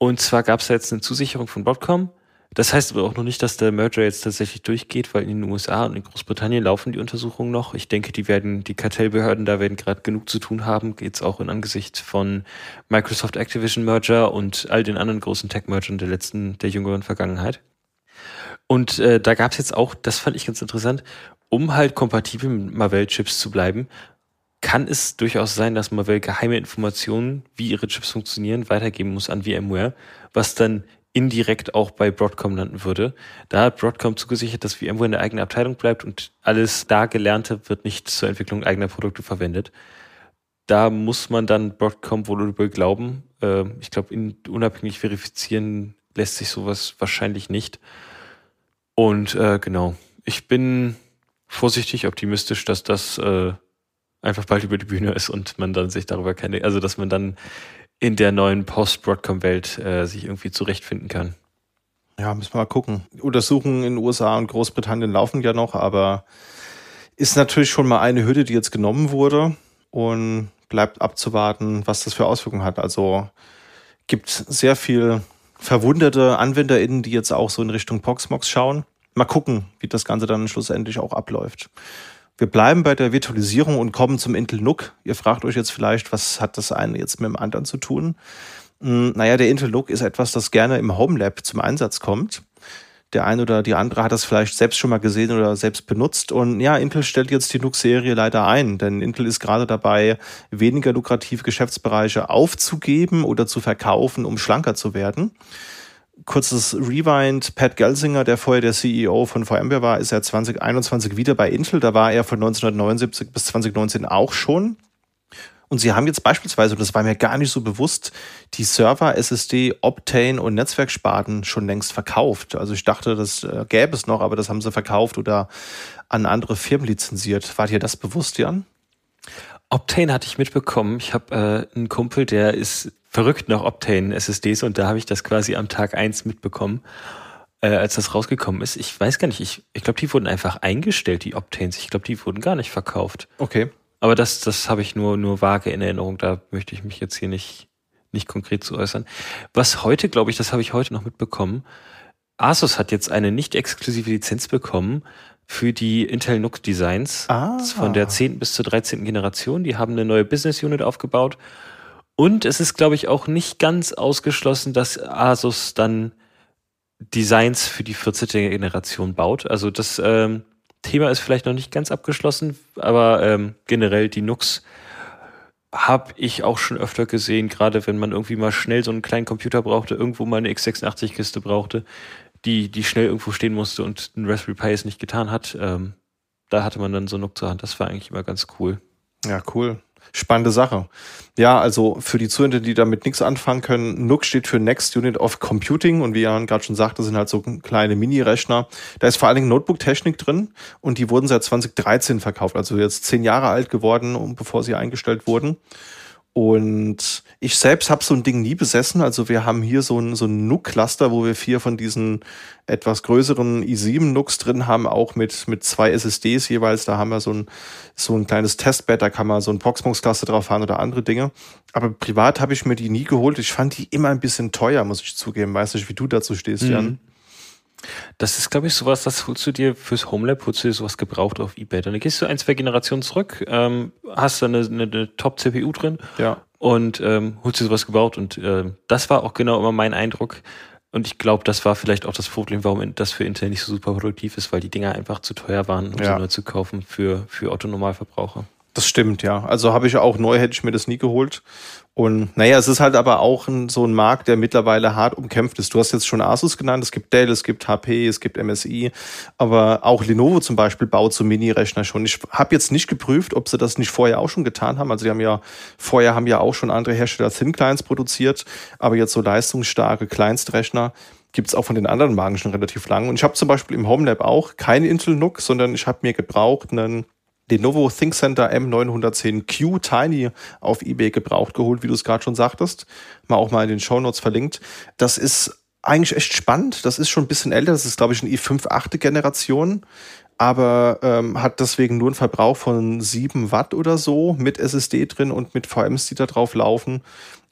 Und zwar gab es da jetzt eine Zusicherung von Broadcom. Das heißt aber auch noch nicht, dass der Merger jetzt tatsächlich durchgeht, weil in den USA und in Großbritannien laufen die Untersuchungen noch. Ich denke, die werden, die Kartellbehörden da werden gerade genug zu tun haben, jetzt auch in Angesicht von Microsoft Activision Merger und all den anderen großen Tech-Mergern der letzten, der jüngeren Vergangenheit. Und äh, da gab es jetzt auch, das fand ich ganz interessant, um halt kompatibel mit Marvell-Chips zu bleiben, kann es durchaus sein, dass Marvell geheime Informationen, wie ihre Chips funktionieren, weitergeben muss an VMware, was dann indirekt auch bei Broadcom landen würde. Da hat Broadcom zugesichert, dass VMware in der eigenen Abteilung bleibt und alles da Gelernte wird nicht zur Entwicklung eigener Produkte verwendet. Da muss man dann Broadcom wohl glauben. Äh, ich glaube, unabhängig verifizieren lässt sich sowas wahrscheinlich nicht. Und äh, genau, ich bin vorsichtig optimistisch, dass das äh, einfach bald über die Bühne ist und man dann sich darüber keine, also dass man dann in der neuen Post-Broadcom-Welt äh, sich irgendwie zurechtfinden kann. Ja, müssen wir mal gucken. Untersuchungen in den USA und Großbritannien laufen ja noch, aber ist natürlich schon mal eine Hürde, die jetzt genommen wurde und bleibt abzuwarten, was das für Auswirkungen hat. Also gibt sehr viel verwunderte AnwenderInnen, die jetzt auch so in Richtung Proxmox schauen. Mal gucken, wie das Ganze dann schlussendlich auch abläuft. Wir bleiben bei der Virtualisierung und kommen zum Intel NUC. Ihr fragt euch jetzt vielleicht, was hat das eine jetzt mit dem anderen zu tun? Hm, naja, der Intel NUC ist etwas, das gerne im Home Lab zum Einsatz kommt. Der eine oder die andere hat das vielleicht selbst schon mal gesehen oder selbst benutzt. Und ja, Intel stellt jetzt die NUC-Serie leider ein, denn Intel ist gerade dabei, weniger lukrative Geschäftsbereiche aufzugeben oder zu verkaufen, um schlanker zu werden kurzes Rewind. Pat Gelsinger, der vorher der CEO von VMware war, ist ja 2021 wieder bei Intel. Da war er von 1979 bis 2019 auch schon. Und sie haben jetzt beispielsweise, und das war mir gar nicht so bewusst, die Server, SSD, Optane und Netzwerksparten schon längst verkauft. Also ich dachte, das äh, gäbe es noch, aber das haben sie verkauft oder an andere Firmen lizenziert. War dir das bewusst, Jan? Optane hatte ich mitbekommen. Ich habe äh, einen Kumpel, der ist verrückt nach Optane SSDs und da habe ich das quasi am Tag eins mitbekommen, äh, als das rausgekommen ist. Ich weiß gar nicht, ich, ich glaube, die wurden einfach eingestellt, die Optanes. Ich glaube, die wurden gar nicht verkauft. Okay. Aber das, das habe ich nur, nur vage in Erinnerung. Da möchte ich mich jetzt hier nicht, nicht konkret zu äußern. Was heute, glaube ich, das habe ich heute noch mitbekommen. Asus hat jetzt eine nicht exklusive Lizenz bekommen für die Intel NUC Designs ah. von der 10. bis zur 13. Generation. Die haben eine neue Business Unit aufgebaut. Und es ist, glaube ich, auch nicht ganz ausgeschlossen, dass Asus dann Designs für die 14. Generation baut. Also das ähm, Thema ist vielleicht noch nicht ganz abgeschlossen, aber ähm, generell die Nux habe ich auch schon öfter gesehen, gerade wenn man irgendwie mal schnell so einen kleinen Computer brauchte, irgendwo mal eine x86-Kiste brauchte, die, die schnell irgendwo stehen musste und ein Raspberry Pi es nicht getan hat. Ähm, da hatte man dann so Nook zur Hand. Das war eigentlich immer ganz cool. Ja, cool. Spannende Sache. Ja, also für die Zuhörer, die damit nichts anfangen können, NUC steht für Next Unit of Computing und wie Jan gerade schon sagte, sind halt so kleine Mini-Rechner. Da ist vor allen Dingen Notebook-Technik drin und die wurden seit 2013 verkauft, also jetzt zehn Jahre alt geworden, bevor sie eingestellt wurden. Und ich selbst habe so ein Ding nie besessen. Also wir haben hier so ein, so ein NUC-Cluster, wo wir vier von diesen etwas größeren i7-NUCs drin haben, auch mit, mit zwei SSDs jeweils. Da haben wir so ein, so ein kleines Testbed, da kann man so ein Proxmox-Cluster drauf fahren oder andere Dinge. Aber privat habe ich mir die nie geholt. Ich fand die immer ein bisschen teuer, muss ich zugeben. Weiß nicht, wie du dazu stehst, mhm. Jan. Das ist, glaube ich, sowas, das holst du dir fürs Homelab, holst du dir sowas gebraucht auf Ebay. Dann gehst du ein, zwei Generationen zurück, ähm, hast da eine, eine, eine Top-CPU drin ja. und ähm, holst dir sowas gebraucht. Und äh, das war auch genau immer mein Eindruck. Und ich glaube, das war vielleicht auch das Problem, warum das für Intel nicht so super produktiv ist, weil die Dinger einfach zu teuer waren, um ja. sie neu zu kaufen für, für Otto-Normalverbraucher. Das stimmt, ja. Also habe ich auch neu, hätte ich mir das nie geholt. Und naja, es ist halt aber auch ein, so ein Markt, der mittlerweile hart umkämpft ist. Du hast jetzt schon Asus genannt, es gibt Dell, es gibt HP, es gibt MSI, aber auch Lenovo zum Beispiel baut so Mini-Rechner schon. Ich habe jetzt nicht geprüft, ob sie das nicht vorher auch schon getan haben. Also die haben ja, vorher haben ja auch schon andere Hersteller Thin Clients produziert, aber jetzt so leistungsstarke Kleinstrechner gibt's auch von den anderen Marken schon relativ lang. Und ich habe zum Beispiel im Homelab auch kein Intel NUC, sondern ich habe mir gebraucht einen Lenovo ThinkCenter M910Q Tiny auf eBay gebraucht geholt, wie du es gerade schon sagtest. Mal auch mal in den Show Notes verlinkt. Das ist eigentlich echt spannend. Das ist schon ein bisschen älter. Das ist, glaube ich, eine i5 8. Generation aber ähm, hat deswegen nur einen Verbrauch von 7 Watt oder so mit SSD drin und mit VMs, die da drauf laufen.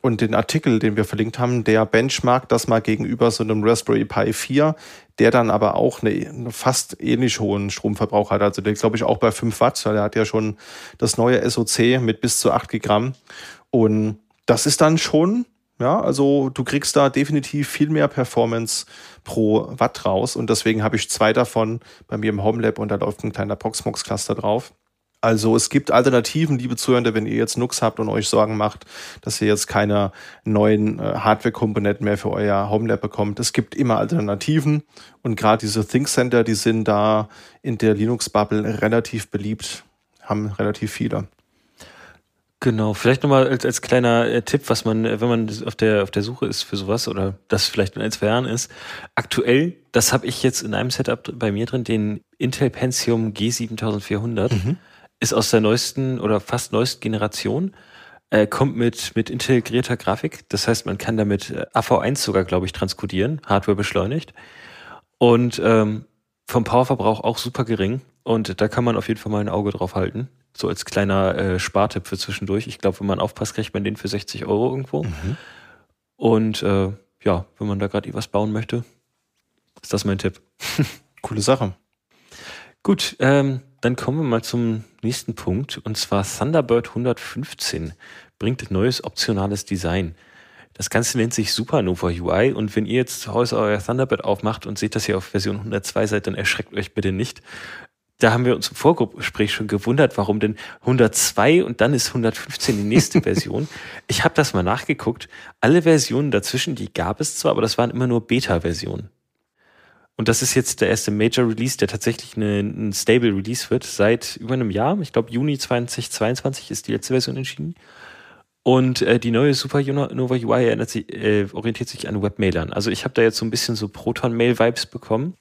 Und den Artikel, den wir verlinkt haben, der benchmarkt das mal gegenüber so einem Raspberry Pi 4, der dann aber auch eine, eine fast ähnlich hohen Stromverbrauch hat. Also der glaube ich auch bei 5 Watt. Der hat ja schon das neue SOC mit bis zu 8 Gramm. Und das ist dann schon ja, also du kriegst da definitiv viel mehr Performance pro Watt raus und deswegen habe ich zwei davon bei mir im Homelab und da läuft ein kleiner Proxmox Cluster drauf. Also es gibt Alternativen, liebe Zuhörende, wenn ihr jetzt Nux habt und euch Sorgen macht, dass ihr jetzt keine neuen äh, Hardware-Komponenten mehr für euer Homelab bekommt. Es gibt immer Alternativen und gerade diese Think Center, die sind da in der Linux-Bubble relativ beliebt, haben relativ viele. Genau, vielleicht nochmal als, als kleiner äh, Tipp, was man, äh, wenn man auf der, auf der Suche ist für sowas oder das vielleicht in ein, zwei Jahren ist. Aktuell, das habe ich jetzt in einem Setup bei mir drin, den Intel Pentium G7400, mhm. Ist aus der neuesten oder fast neuesten Generation, äh, kommt mit, mit integrierter Grafik. Das heißt, man kann damit äh, AV1 sogar, glaube ich, transkodieren, Hardware beschleunigt. Und ähm, vom Powerverbrauch auch super gering. Und da kann man auf jeden Fall mal ein Auge drauf halten. So als kleiner äh, Spartipp für zwischendurch. Ich glaube, wenn man aufpasst, kriegt man den für 60 Euro irgendwo. Mhm. Und äh, ja, wenn man da gerade was bauen möchte, ist das mein Tipp. Coole Sache. Gut, ähm, dann kommen wir mal zum nächsten Punkt. Und zwar Thunderbird 115 bringt neues optionales Design. Das Ganze nennt sich Supernova UI und wenn ihr jetzt zu Hause euer Thunderbird aufmacht und seht, dass ihr auf Version 102 seid, dann erschreckt euch bitte nicht da haben wir uns im Vorgespräch schon gewundert, warum denn 102 und dann ist 115 die nächste Version. Ich habe das mal nachgeguckt. Alle Versionen dazwischen, die gab es zwar, aber das waren immer nur Beta-Versionen. Und das ist jetzt der erste Major Release, der tatsächlich eine, ein Stable Release wird, seit über einem Jahr. Ich glaube, Juni 2022 ist die letzte Version entschieden. Und äh, die neue Supernova UI sich, äh, orientiert sich an Webmailern. Also ich habe da jetzt so ein bisschen so Proton-Mail-Vibes bekommen.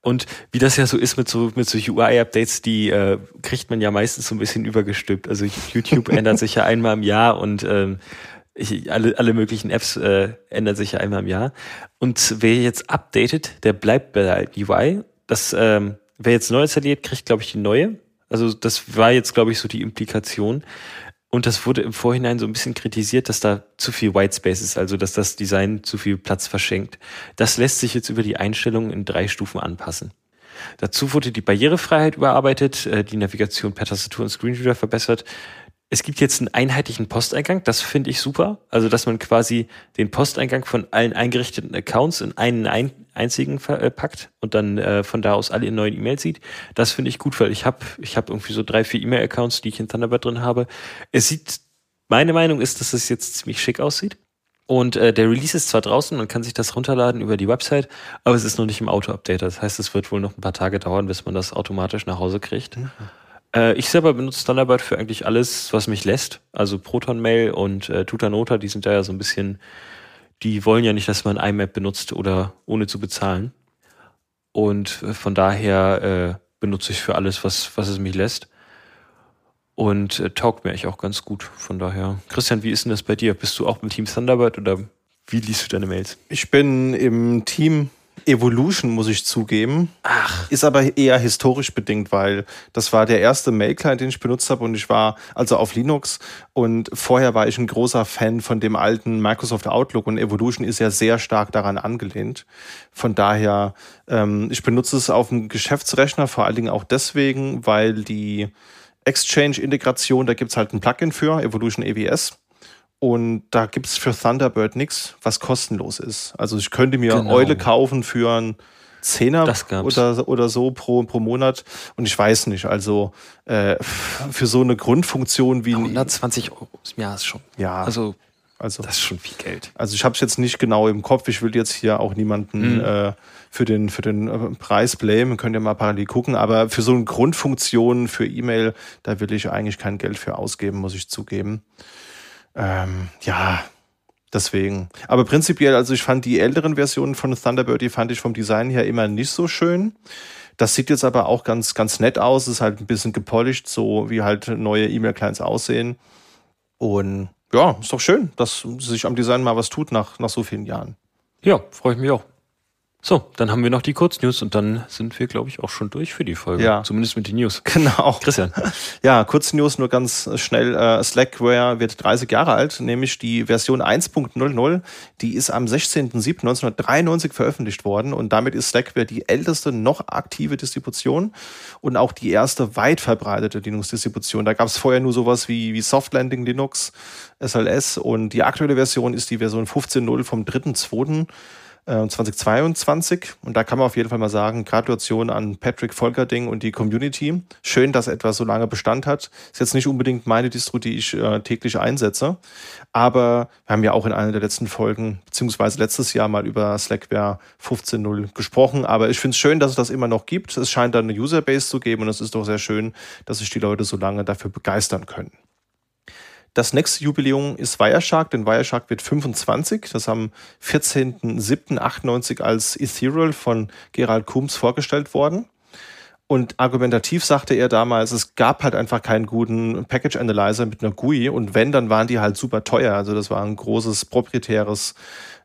Und wie das ja so ist mit so, mit so UI-Updates, die äh, kriegt man ja meistens so ein bisschen übergestülpt. Also YouTube ändert sich ja einmal im Jahr und ähm, ich, alle, alle möglichen Apps äh, ändern sich ja einmal im Jahr. Und wer jetzt updatet, der bleibt bei der UI. Das, ähm, wer jetzt neu installiert, kriegt, glaube ich, die neue. Also das war jetzt, glaube ich, so die Implikation. Und das wurde im Vorhinein so ein bisschen kritisiert, dass da zu viel Whitespace ist, also dass das Design zu viel Platz verschenkt. Das lässt sich jetzt über die Einstellungen in drei Stufen anpassen. Dazu wurde die Barrierefreiheit überarbeitet, äh, die Navigation per Tastatur und Screenreader verbessert. Es gibt jetzt einen einheitlichen Posteingang, das finde ich super. Also, dass man quasi den Posteingang von allen eingerichteten Accounts in einen ein, einzigen äh, packt und dann äh, von da aus alle neuen E-Mails sieht. Das finde ich gut, weil ich habe ich hab irgendwie so drei, vier E-Mail-Accounts, die ich in Thunderbird drin habe. Es sieht, meine Meinung ist, dass es jetzt ziemlich schick aussieht. Und äh, der Release ist zwar draußen, man kann sich das runterladen über die Website, aber es ist noch nicht im Auto-Update. Das heißt, es wird wohl noch ein paar Tage dauern, bis man das automatisch nach Hause kriegt. Mhm. Äh, ich selber benutze Thunderbird für eigentlich alles, was mich lässt. Also Proton Mail und äh, Tutanota, die sind da ja so ein bisschen, die wollen ja nicht, dass man IMAP benutzt oder ohne zu bezahlen. Und äh, von daher äh, benutze ich für alles, was, was es mich lässt. Und äh, taugt mir eigentlich auch ganz gut. Von daher. Christian, wie ist denn das bei dir? Bist du auch im Team Thunderbird oder wie liest du deine Mails? Ich bin im Team Evolution, muss ich zugeben. Ach. Ist aber eher historisch bedingt, weil das war der erste Mail-Client, den ich benutzt habe und ich war also auf Linux und vorher war ich ein großer Fan von dem alten Microsoft Outlook und Evolution ist ja sehr stark daran angelehnt. Von daher, ähm, ich benutze es auf dem Geschäftsrechner vor allen Dingen auch deswegen, weil die Exchange-Integration, da gibt's halt ein Plugin für, Evolution EWS. Und da gibt es für Thunderbird nichts, was kostenlos ist. Also ich könnte mir genau. Eule kaufen für einen Zehner oder, oder so pro, pro Monat. Und ich weiß nicht, also äh, für so eine Grundfunktion wie 120 Euro im Jahr ist schon. Ja. Also, also das ist schon viel Geld. Also ich habe es jetzt nicht genau im Kopf. Ich will jetzt hier auch niemanden mhm. äh, für den, für den äh, Preis blamen. Könnt ihr mal parallel gucken. Aber für so eine Grundfunktion für E-Mail, da will ich eigentlich kein Geld für ausgeben, muss ich zugeben. Ähm, ja, deswegen. Aber prinzipiell, also ich fand die älteren Versionen von Thunderbird, die fand ich vom Design her immer nicht so schön. Das sieht jetzt aber auch ganz, ganz nett aus. Ist halt ein bisschen gepolished, so wie halt neue E-Mail-Clients aussehen. Und ja, ist doch schön, dass sich am Design mal was tut nach, nach so vielen Jahren. Ja, freue ich mich auch. So, dann haben wir noch die Kurznews und dann sind wir, glaube ich, auch schon durch für die Folge. Ja. Zumindest mit den News. Genau. Christian. Ja, Kurznews nur ganz schnell. Äh, Slackware wird 30 Jahre alt, nämlich die Version 1.00. Die ist am 16.07.1993 veröffentlicht worden und damit ist Slackware die älteste noch aktive Distribution und auch die erste weit verbreitete Linux-Distribution. Da gab es vorher nur sowas wie, wie Soft Landing Linux, SLS und die aktuelle Version ist die Version 15.0 vom 3.2. 2022. Äh, und da kann man auf jeden Fall mal sagen, Gratulation an Patrick Volkerding und die Community. Schön, dass etwas so lange Bestand hat. Ist jetzt nicht unbedingt meine Distro, die ich äh, täglich einsetze. Aber wir haben ja auch in einer der letzten Folgen, beziehungsweise letztes Jahr mal über Slackware 15.0 gesprochen. Aber ich finde es schön, dass es das immer noch gibt. Es scheint da eine Userbase zu geben und es ist doch sehr schön, dass sich die Leute so lange dafür begeistern können. Das nächste Jubiläum ist Wireshark, denn Wireshark wird 25. Das am 14.07.98 als Ethereal von Gerald Coombs vorgestellt worden. Und argumentativ sagte er damals, es gab halt einfach keinen guten Package Analyzer mit einer GUI und wenn, dann waren die halt super teuer. Also das war ein großes proprietäres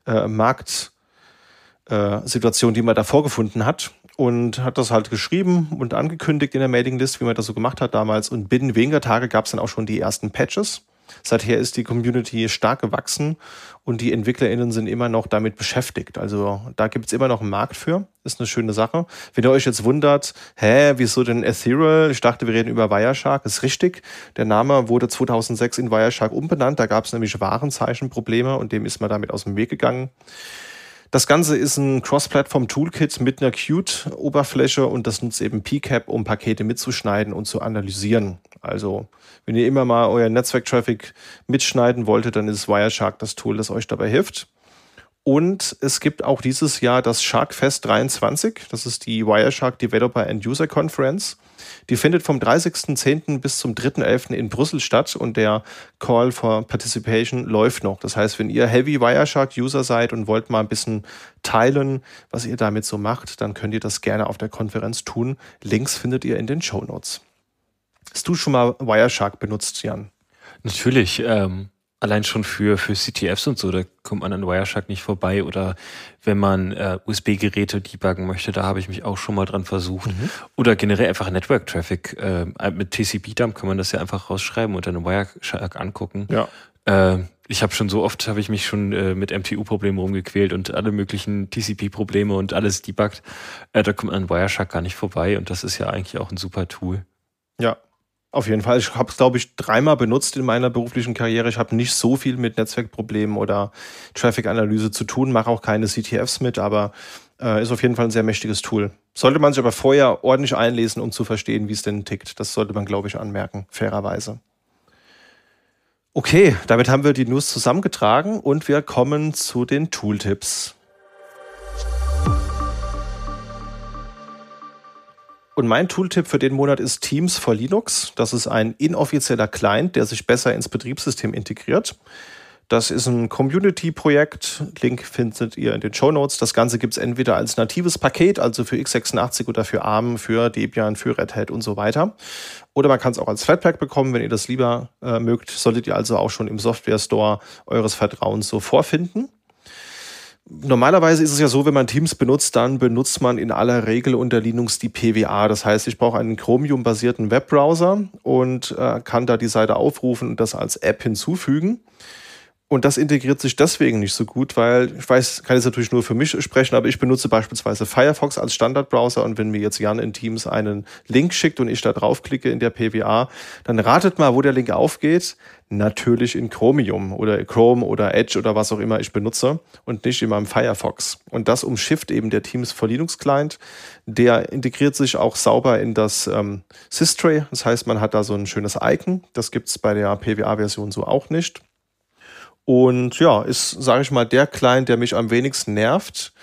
äh, Marktsituation, äh, die man da vorgefunden hat und hat das halt geschrieben und angekündigt in der Mailinglist, wie man das so gemacht hat damals. Und binnen weniger Tage gab es dann auch schon die ersten Patches. Seither ist die Community stark gewachsen und die EntwicklerInnen sind immer noch damit beschäftigt. Also da gibt es immer noch einen Markt für. Ist eine schöne Sache. Wenn ihr euch jetzt wundert, hä, wieso denn Ethereal? Ich dachte, wir reden über Wireshark. Ist richtig. Der Name wurde 2006 in Wireshark umbenannt. Da gab es nämlich Warenzeichenprobleme und dem ist man damit aus dem Weg gegangen. Das Ganze ist ein Cross-Platform-Toolkit mit einer Qt-Oberfläche und das nutzt eben PCAP, um Pakete mitzuschneiden und zu analysieren. Also, wenn ihr immer mal euer Netzwerk-Traffic mitschneiden wolltet, dann ist Wireshark das Tool, das euch dabei hilft. Und es gibt auch dieses Jahr das Sharkfest 23. Das ist die Wireshark Developer and User Conference. Die findet vom 30.10. bis zum 3.11. in Brüssel statt und der Call for Participation läuft noch. Das heißt, wenn ihr Heavy Wireshark User seid und wollt mal ein bisschen teilen, was ihr damit so macht, dann könnt ihr das gerne auf der Konferenz tun. Links findet ihr in den Show Notes. Hast du schon mal Wireshark benutzt, Jan? Natürlich. Ähm allein schon für, für CTFs und so, da kommt man an Wireshark nicht vorbei. Oder wenn man äh, USB-Geräte debuggen möchte, da habe ich mich auch schon mal dran versucht. Mhm. Oder generell einfach Network-Traffic. Äh, mit TCP-Dump kann man das ja einfach rausschreiben und dann Wireshark angucken. Ja. Äh, ich habe schon so oft, habe ich mich schon äh, mit MTU-Problemen rumgequält und alle möglichen TCP-Probleme und alles debuggt. Äh, da kommt man an Wireshark gar nicht vorbei und das ist ja eigentlich auch ein super Tool. Ja, Auf jeden Fall. Ich habe es, glaube ich, dreimal benutzt in meiner beruflichen Karriere. Ich habe nicht so viel mit Netzwerkproblemen oder Traffic-Analyse zu tun, mache auch keine CTFs mit, aber äh, ist auf jeden Fall ein sehr mächtiges Tool. Sollte man sich aber vorher ordentlich einlesen, um zu verstehen, wie es denn tickt. Das sollte man, glaube ich, anmerken, fairerweise. Okay, damit haben wir die News zusammengetragen und wir kommen zu den Tooltips. Und mein Tooltip für den Monat ist Teams for Linux. Das ist ein inoffizieller Client, der sich besser ins Betriebssystem integriert. Das ist ein Community-Projekt. Link findet ihr in den Show Notes. Das Ganze gibt es entweder als natives Paket, also für x86 oder für ARM, für Debian, für Red Hat und so weiter. Oder man kann es auch als Flatpak bekommen, wenn ihr das lieber äh, mögt. Solltet ihr also auch schon im Software Store eures Vertrauens so vorfinden. Normalerweise ist es ja so, wenn man Teams benutzt, dann benutzt man in aller Regel unter Linux die PWA. Das heißt, ich brauche einen Chromium-basierten Webbrowser und äh, kann da die Seite aufrufen und das als App hinzufügen. Und das integriert sich deswegen nicht so gut, weil ich weiß, kann jetzt natürlich nur für mich sprechen, aber ich benutze beispielsweise Firefox als Standardbrowser und wenn mir jetzt Jan in Teams einen Link schickt und ich da draufklicke in der PWA, dann ratet mal, wo der Link aufgeht. Natürlich in Chromium oder Chrome oder Edge oder was auch immer ich benutze und nicht in meinem Firefox. Und das umschifft eben der Teams for Linux Client. Der integriert sich auch sauber in das ähm, Systray. Das heißt, man hat da so ein schönes Icon. Das gibt's bei der PWA-Version so auch nicht. Und ja, ist, sage ich mal, der Client, der mich am wenigsten nervt.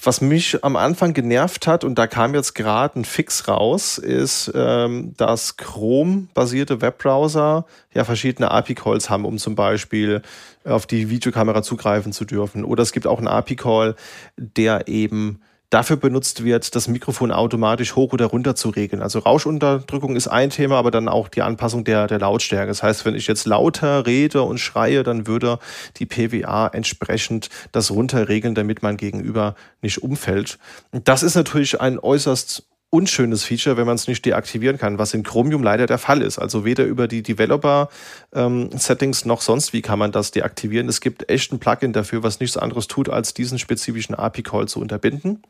Was mich am Anfang genervt hat, und da kam jetzt gerade ein Fix raus, ist, ähm, dass Chrome-basierte Webbrowser ja verschiedene API-Calls haben, um zum Beispiel auf die Videokamera zugreifen zu dürfen. Oder es gibt auch einen API-Call, der eben dafür benutzt wird, das Mikrofon automatisch hoch oder runter zu regeln. Also Rauschunterdrückung ist ein Thema, aber dann auch die Anpassung der, der Lautstärke. Das heißt, wenn ich jetzt lauter rede und schreie, dann würde die PWA entsprechend das runterregeln, damit mein Gegenüber nicht umfällt. Das ist natürlich ein äußerst unschönes Feature, wenn man es nicht deaktivieren kann, was in Chromium leider der Fall ist. Also weder über die Developer-Settings ähm, noch sonst wie kann man das deaktivieren. Es gibt echt ein Plugin dafür, was nichts anderes tut, als diesen spezifischen API-Call zu unterbinden.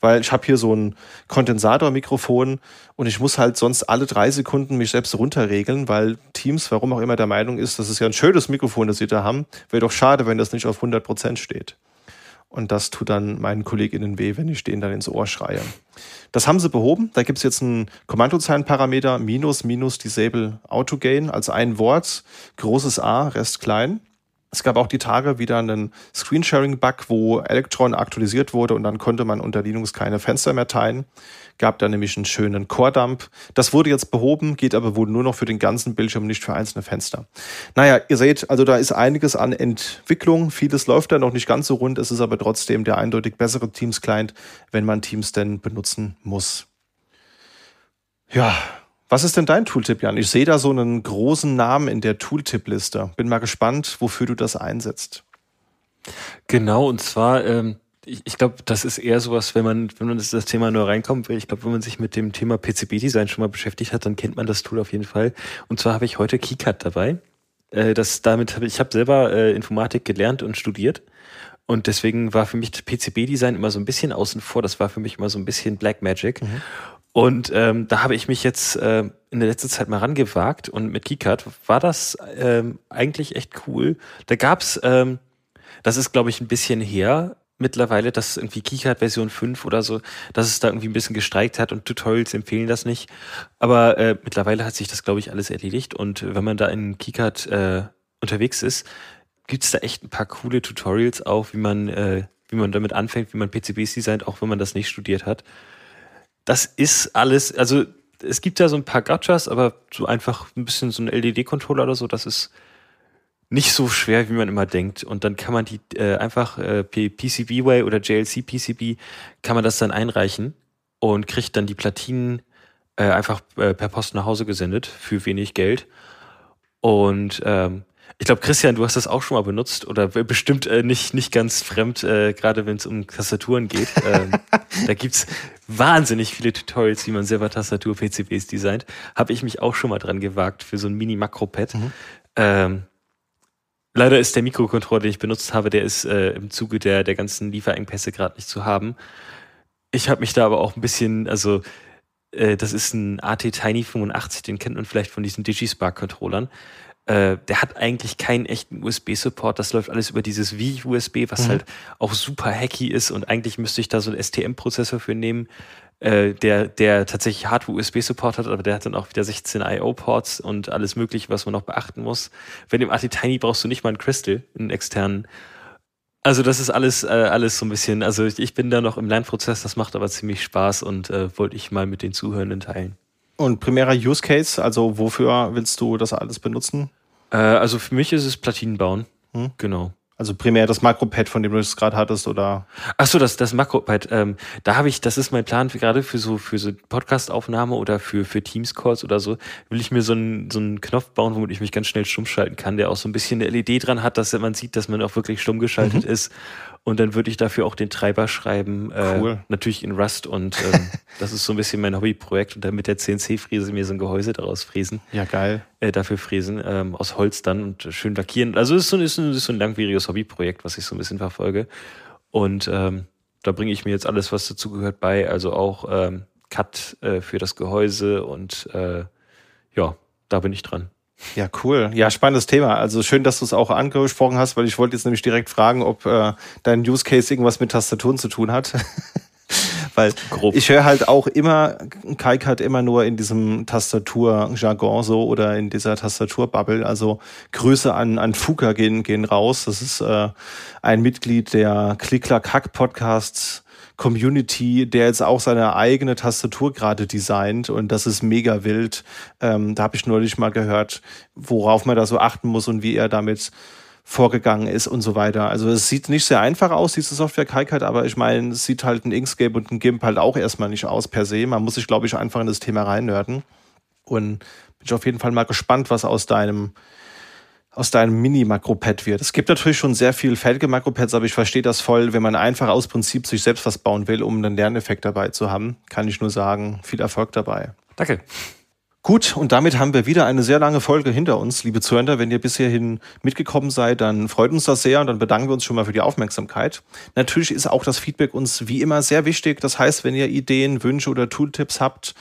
Weil ich habe hier so ein Kondensatormikrofon und ich muss halt sonst alle drei Sekunden mich selbst runterregeln, weil Teams, warum auch immer der Meinung ist, das ist ja ein schönes Mikrofon, das sie da haben, wäre doch schade, wenn das nicht auf 100 Prozent steht. Und das tut dann meinen KollegInnen weh, wenn ich denen dann ins Ohr schreie. Das haben sie behoben. Da gibt es jetzt einen Kommandozeilenparameter minus minus disable autogain als ein Wort, großes A, Rest klein. Es gab auch die Tage wieder einen Screensharing-Bug, wo Electron aktualisiert wurde und dann konnte man unter Linux keine Fenster mehr teilen. Gab da nämlich einen schönen Core-Dump. Das wurde jetzt behoben, geht aber wohl nur noch für den ganzen Bildschirm, nicht für einzelne Fenster. Naja, ihr seht, also da ist einiges an Entwicklung. Vieles läuft da noch nicht ganz so rund. Es ist aber trotzdem der eindeutig bessere Teams-Client, wenn man Teams denn benutzen muss. Ja, was ist denn dein Tooltip, Jan? Ich sehe da so einen großen Namen in der Tooltip-Liste. Bin mal gespannt, wofür du das einsetzt. Genau, und zwar, ähm, ich, ich glaube, das ist eher sowas, wenn man, wenn man das, das Thema nur reinkommt, ich glaube, wenn man sich mit dem Thema PCB-Design schon mal beschäftigt hat, dann kennt man das Tool auf jeden Fall. Und zwar habe ich heute KeyCut dabei. Äh, das, damit hab ich, ich habe selber äh, Informatik gelernt und studiert. Und deswegen war für mich PCB-Design immer so ein bisschen außen vor. Das war für mich immer so ein bisschen Black Magic. Mhm. Und ähm, da habe ich mich jetzt äh, in der letzten Zeit mal rangewagt und mit KeyCard war das ähm, eigentlich echt cool. Da gab's, ähm, das ist glaube ich ein bisschen her mittlerweile, dass irgendwie KeyCard Version 5 oder so, dass es da irgendwie ein bisschen gestreikt hat und Tutorials empfehlen das nicht. Aber äh, mittlerweile hat sich das glaube ich alles erledigt und wenn man da in KeyCard äh, unterwegs ist, gibt's da echt ein paar coole Tutorials auch, wie man, äh, wie man damit anfängt, wie man PCBs designt, auch wenn man das nicht studiert hat das ist alles, also es gibt ja so ein paar Gotchas, aber so einfach ein bisschen so ein LDD-Controller oder so, das ist nicht so schwer, wie man immer denkt. Und dann kann man die äh, einfach äh, PCB-Way oder JLC-PCB kann man das dann einreichen und kriegt dann die Platinen äh, einfach äh, per Post nach Hause gesendet für wenig Geld. Und ähm, ich glaube, Christian, du hast das auch schon mal benutzt oder bestimmt äh, nicht, nicht ganz fremd, äh, gerade wenn es um Tastaturen geht. ähm, da gibt's wahnsinnig viele Tutorials, wie man selber Tastatur-PCBs designt. Habe ich mich auch schon mal dran gewagt für so ein Mini-Makro-Pad. Mhm. Ähm, leider ist der Mikrocontroller, den ich benutzt habe, der ist äh, im Zuge der, der ganzen Lieferengpässe gerade nicht zu haben. Ich habe mich da aber auch ein bisschen, also Äh, das ist ein AT Tiny 85, den kennt man vielleicht von diesen Digispark-Controllern. Äh, der hat eigentlich keinen echten USB-Support. Das läuft alles über dieses Wii-USB, was mhm. halt auch super hacky ist. Und eigentlich müsste ich da so einen STM-Prozessor für nehmen, äh, der, der tatsächlich Hardware-USB-Support hat, aber der hat dann auch wieder 16 I.O.-Ports und alles Mögliche, was man noch beachten muss. Wenn dem AT Tiny brauchst du nicht mal einen Crystal, einen externen. Also das ist alles, äh, alles so ein bisschen, also ich, ich bin da noch im Lernprozess, das macht aber ziemlich Spaß und äh, wollte ich mal mit den Zuhörenden teilen. Und primärer Use Case, also wofür willst du das alles benutzen? Äh, also für mich ist es Platinen bauen. Hm? Genau. Also primär das Makropad, von dem du es gerade hattest, oder? Ach so, das, das Makropad. Ähm, da habe ich, das ist mein Plan gerade für so für so Podcast-Aufnahme oder für für Teams-Calls oder so. Will ich mir so einen so einen Knopf bauen, womit ich mich ganz schnell stumm schalten kann, der auch so ein bisschen eine LED dran hat, dass man sieht, dass man auch wirklich stumm geschaltet mhm. ist und dann würde ich dafür auch den Treiber schreiben. Äh, cool. Natürlich in Rust. Und ähm, das ist so ein bisschen mein Hobbyprojekt. Und dann mit der CNC-Fräse mir so ein Gehäuse daraus fräsen. Ja, geil. Äh, dafür fräsen. Ähm, aus Holz dann und schön lackieren. Also es ist so, ist, ein, ist so ein langwieriges Hobbyprojekt, was ich so ein bisschen verfolge. Und ähm, da bringe ich mir jetzt alles, was dazugehört, bei. Also auch ähm, Cut äh, für das Gehäuse und äh, ja, da bin ich dran. Ja, cool. Ja, spannendes Thema. Also schön, dass du es auch angesprochen hast, weil ich wollte jetzt nämlich direkt fragen, ob äh, dein Use Case irgendwas mit Tastaturen zu tun hat. weil Grob. ich höre halt auch immer, Kaik hat immer nur in diesem Tastatur-Jargon so oder in dieser Tastaturbubble. Also Grüße an, an Fuka gehen, gehen raus. Das ist äh, ein Mitglied der Klick-Klack-Hack-Podcasts Community, der jetzt auch seine eigene Tastatur gerade designt und das ist mega wild. Ähm, da habe ich neulich mal gehört, worauf man da so achten muss und wie er damit vorgegangen ist und so weiter. Also es sieht nicht sehr einfach aus, diese Software KiCad, aber ich meine, es sieht halt ein Inkscape und ein GIMP halt auch erstmal nicht aus per se. Man muss sich, glaube ich, einfach in das Thema reinnörden. Und bin ich auf jeden Fall mal gespannt, was aus deinem aus deinem Mini-Makropad wird. Es gibt natürlich schon sehr viel fertige Makropads, aber ich verstehe das voll, wenn man einfach aus Prinzip sich selbst was bauen will, um einen Lerneffekt dabei zu haben, kann ich nur sagen, viel Erfolg dabei. Danke. Gut, und damit haben wir wieder eine sehr lange Folge hinter uns, liebe Zuhörer. Wenn ihr bis hierhin mitgekommen seid, dann freut uns das sehr und dann bedanken wir uns schon mal für die Aufmerksamkeit. Natürlich ist auch das Feedback uns wie immer sehr wichtig. Das heißt, wenn ihr Ideen, Wünsche oder Tooltips habt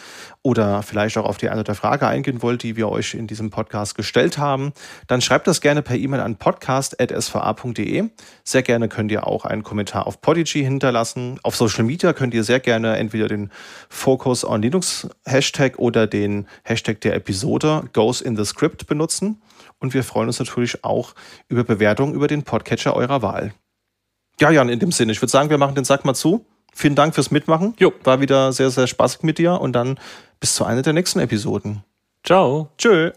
oder vielleicht auch auf die eine oder Frage eingehen wollt, die wir euch in diesem Podcast gestellt haben, dann schreibt das gerne per E-Mail an podcast.sva.de. Sehr gerne könnt ihr auch einen Kommentar auf Podigy hinterlassen. Auf Social Media könnt ihr sehr gerne entweder den Focus on Linux Hashtag oder den Hashtag der Episode Goes in the Script benutzen. Und wir freuen uns natürlich auch über Bewertungen über den Podcatcher eurer Wahl. Ja, Jan, in dem Sinne, ich würde sagen, wir machen den Sack mal zu. Vielen Dank fürs Mitmachen. Jo. War wieder sehr, sehr spaßig mit dir und dann bis zu einer der nächsten Episoden. Ciao. Tschö.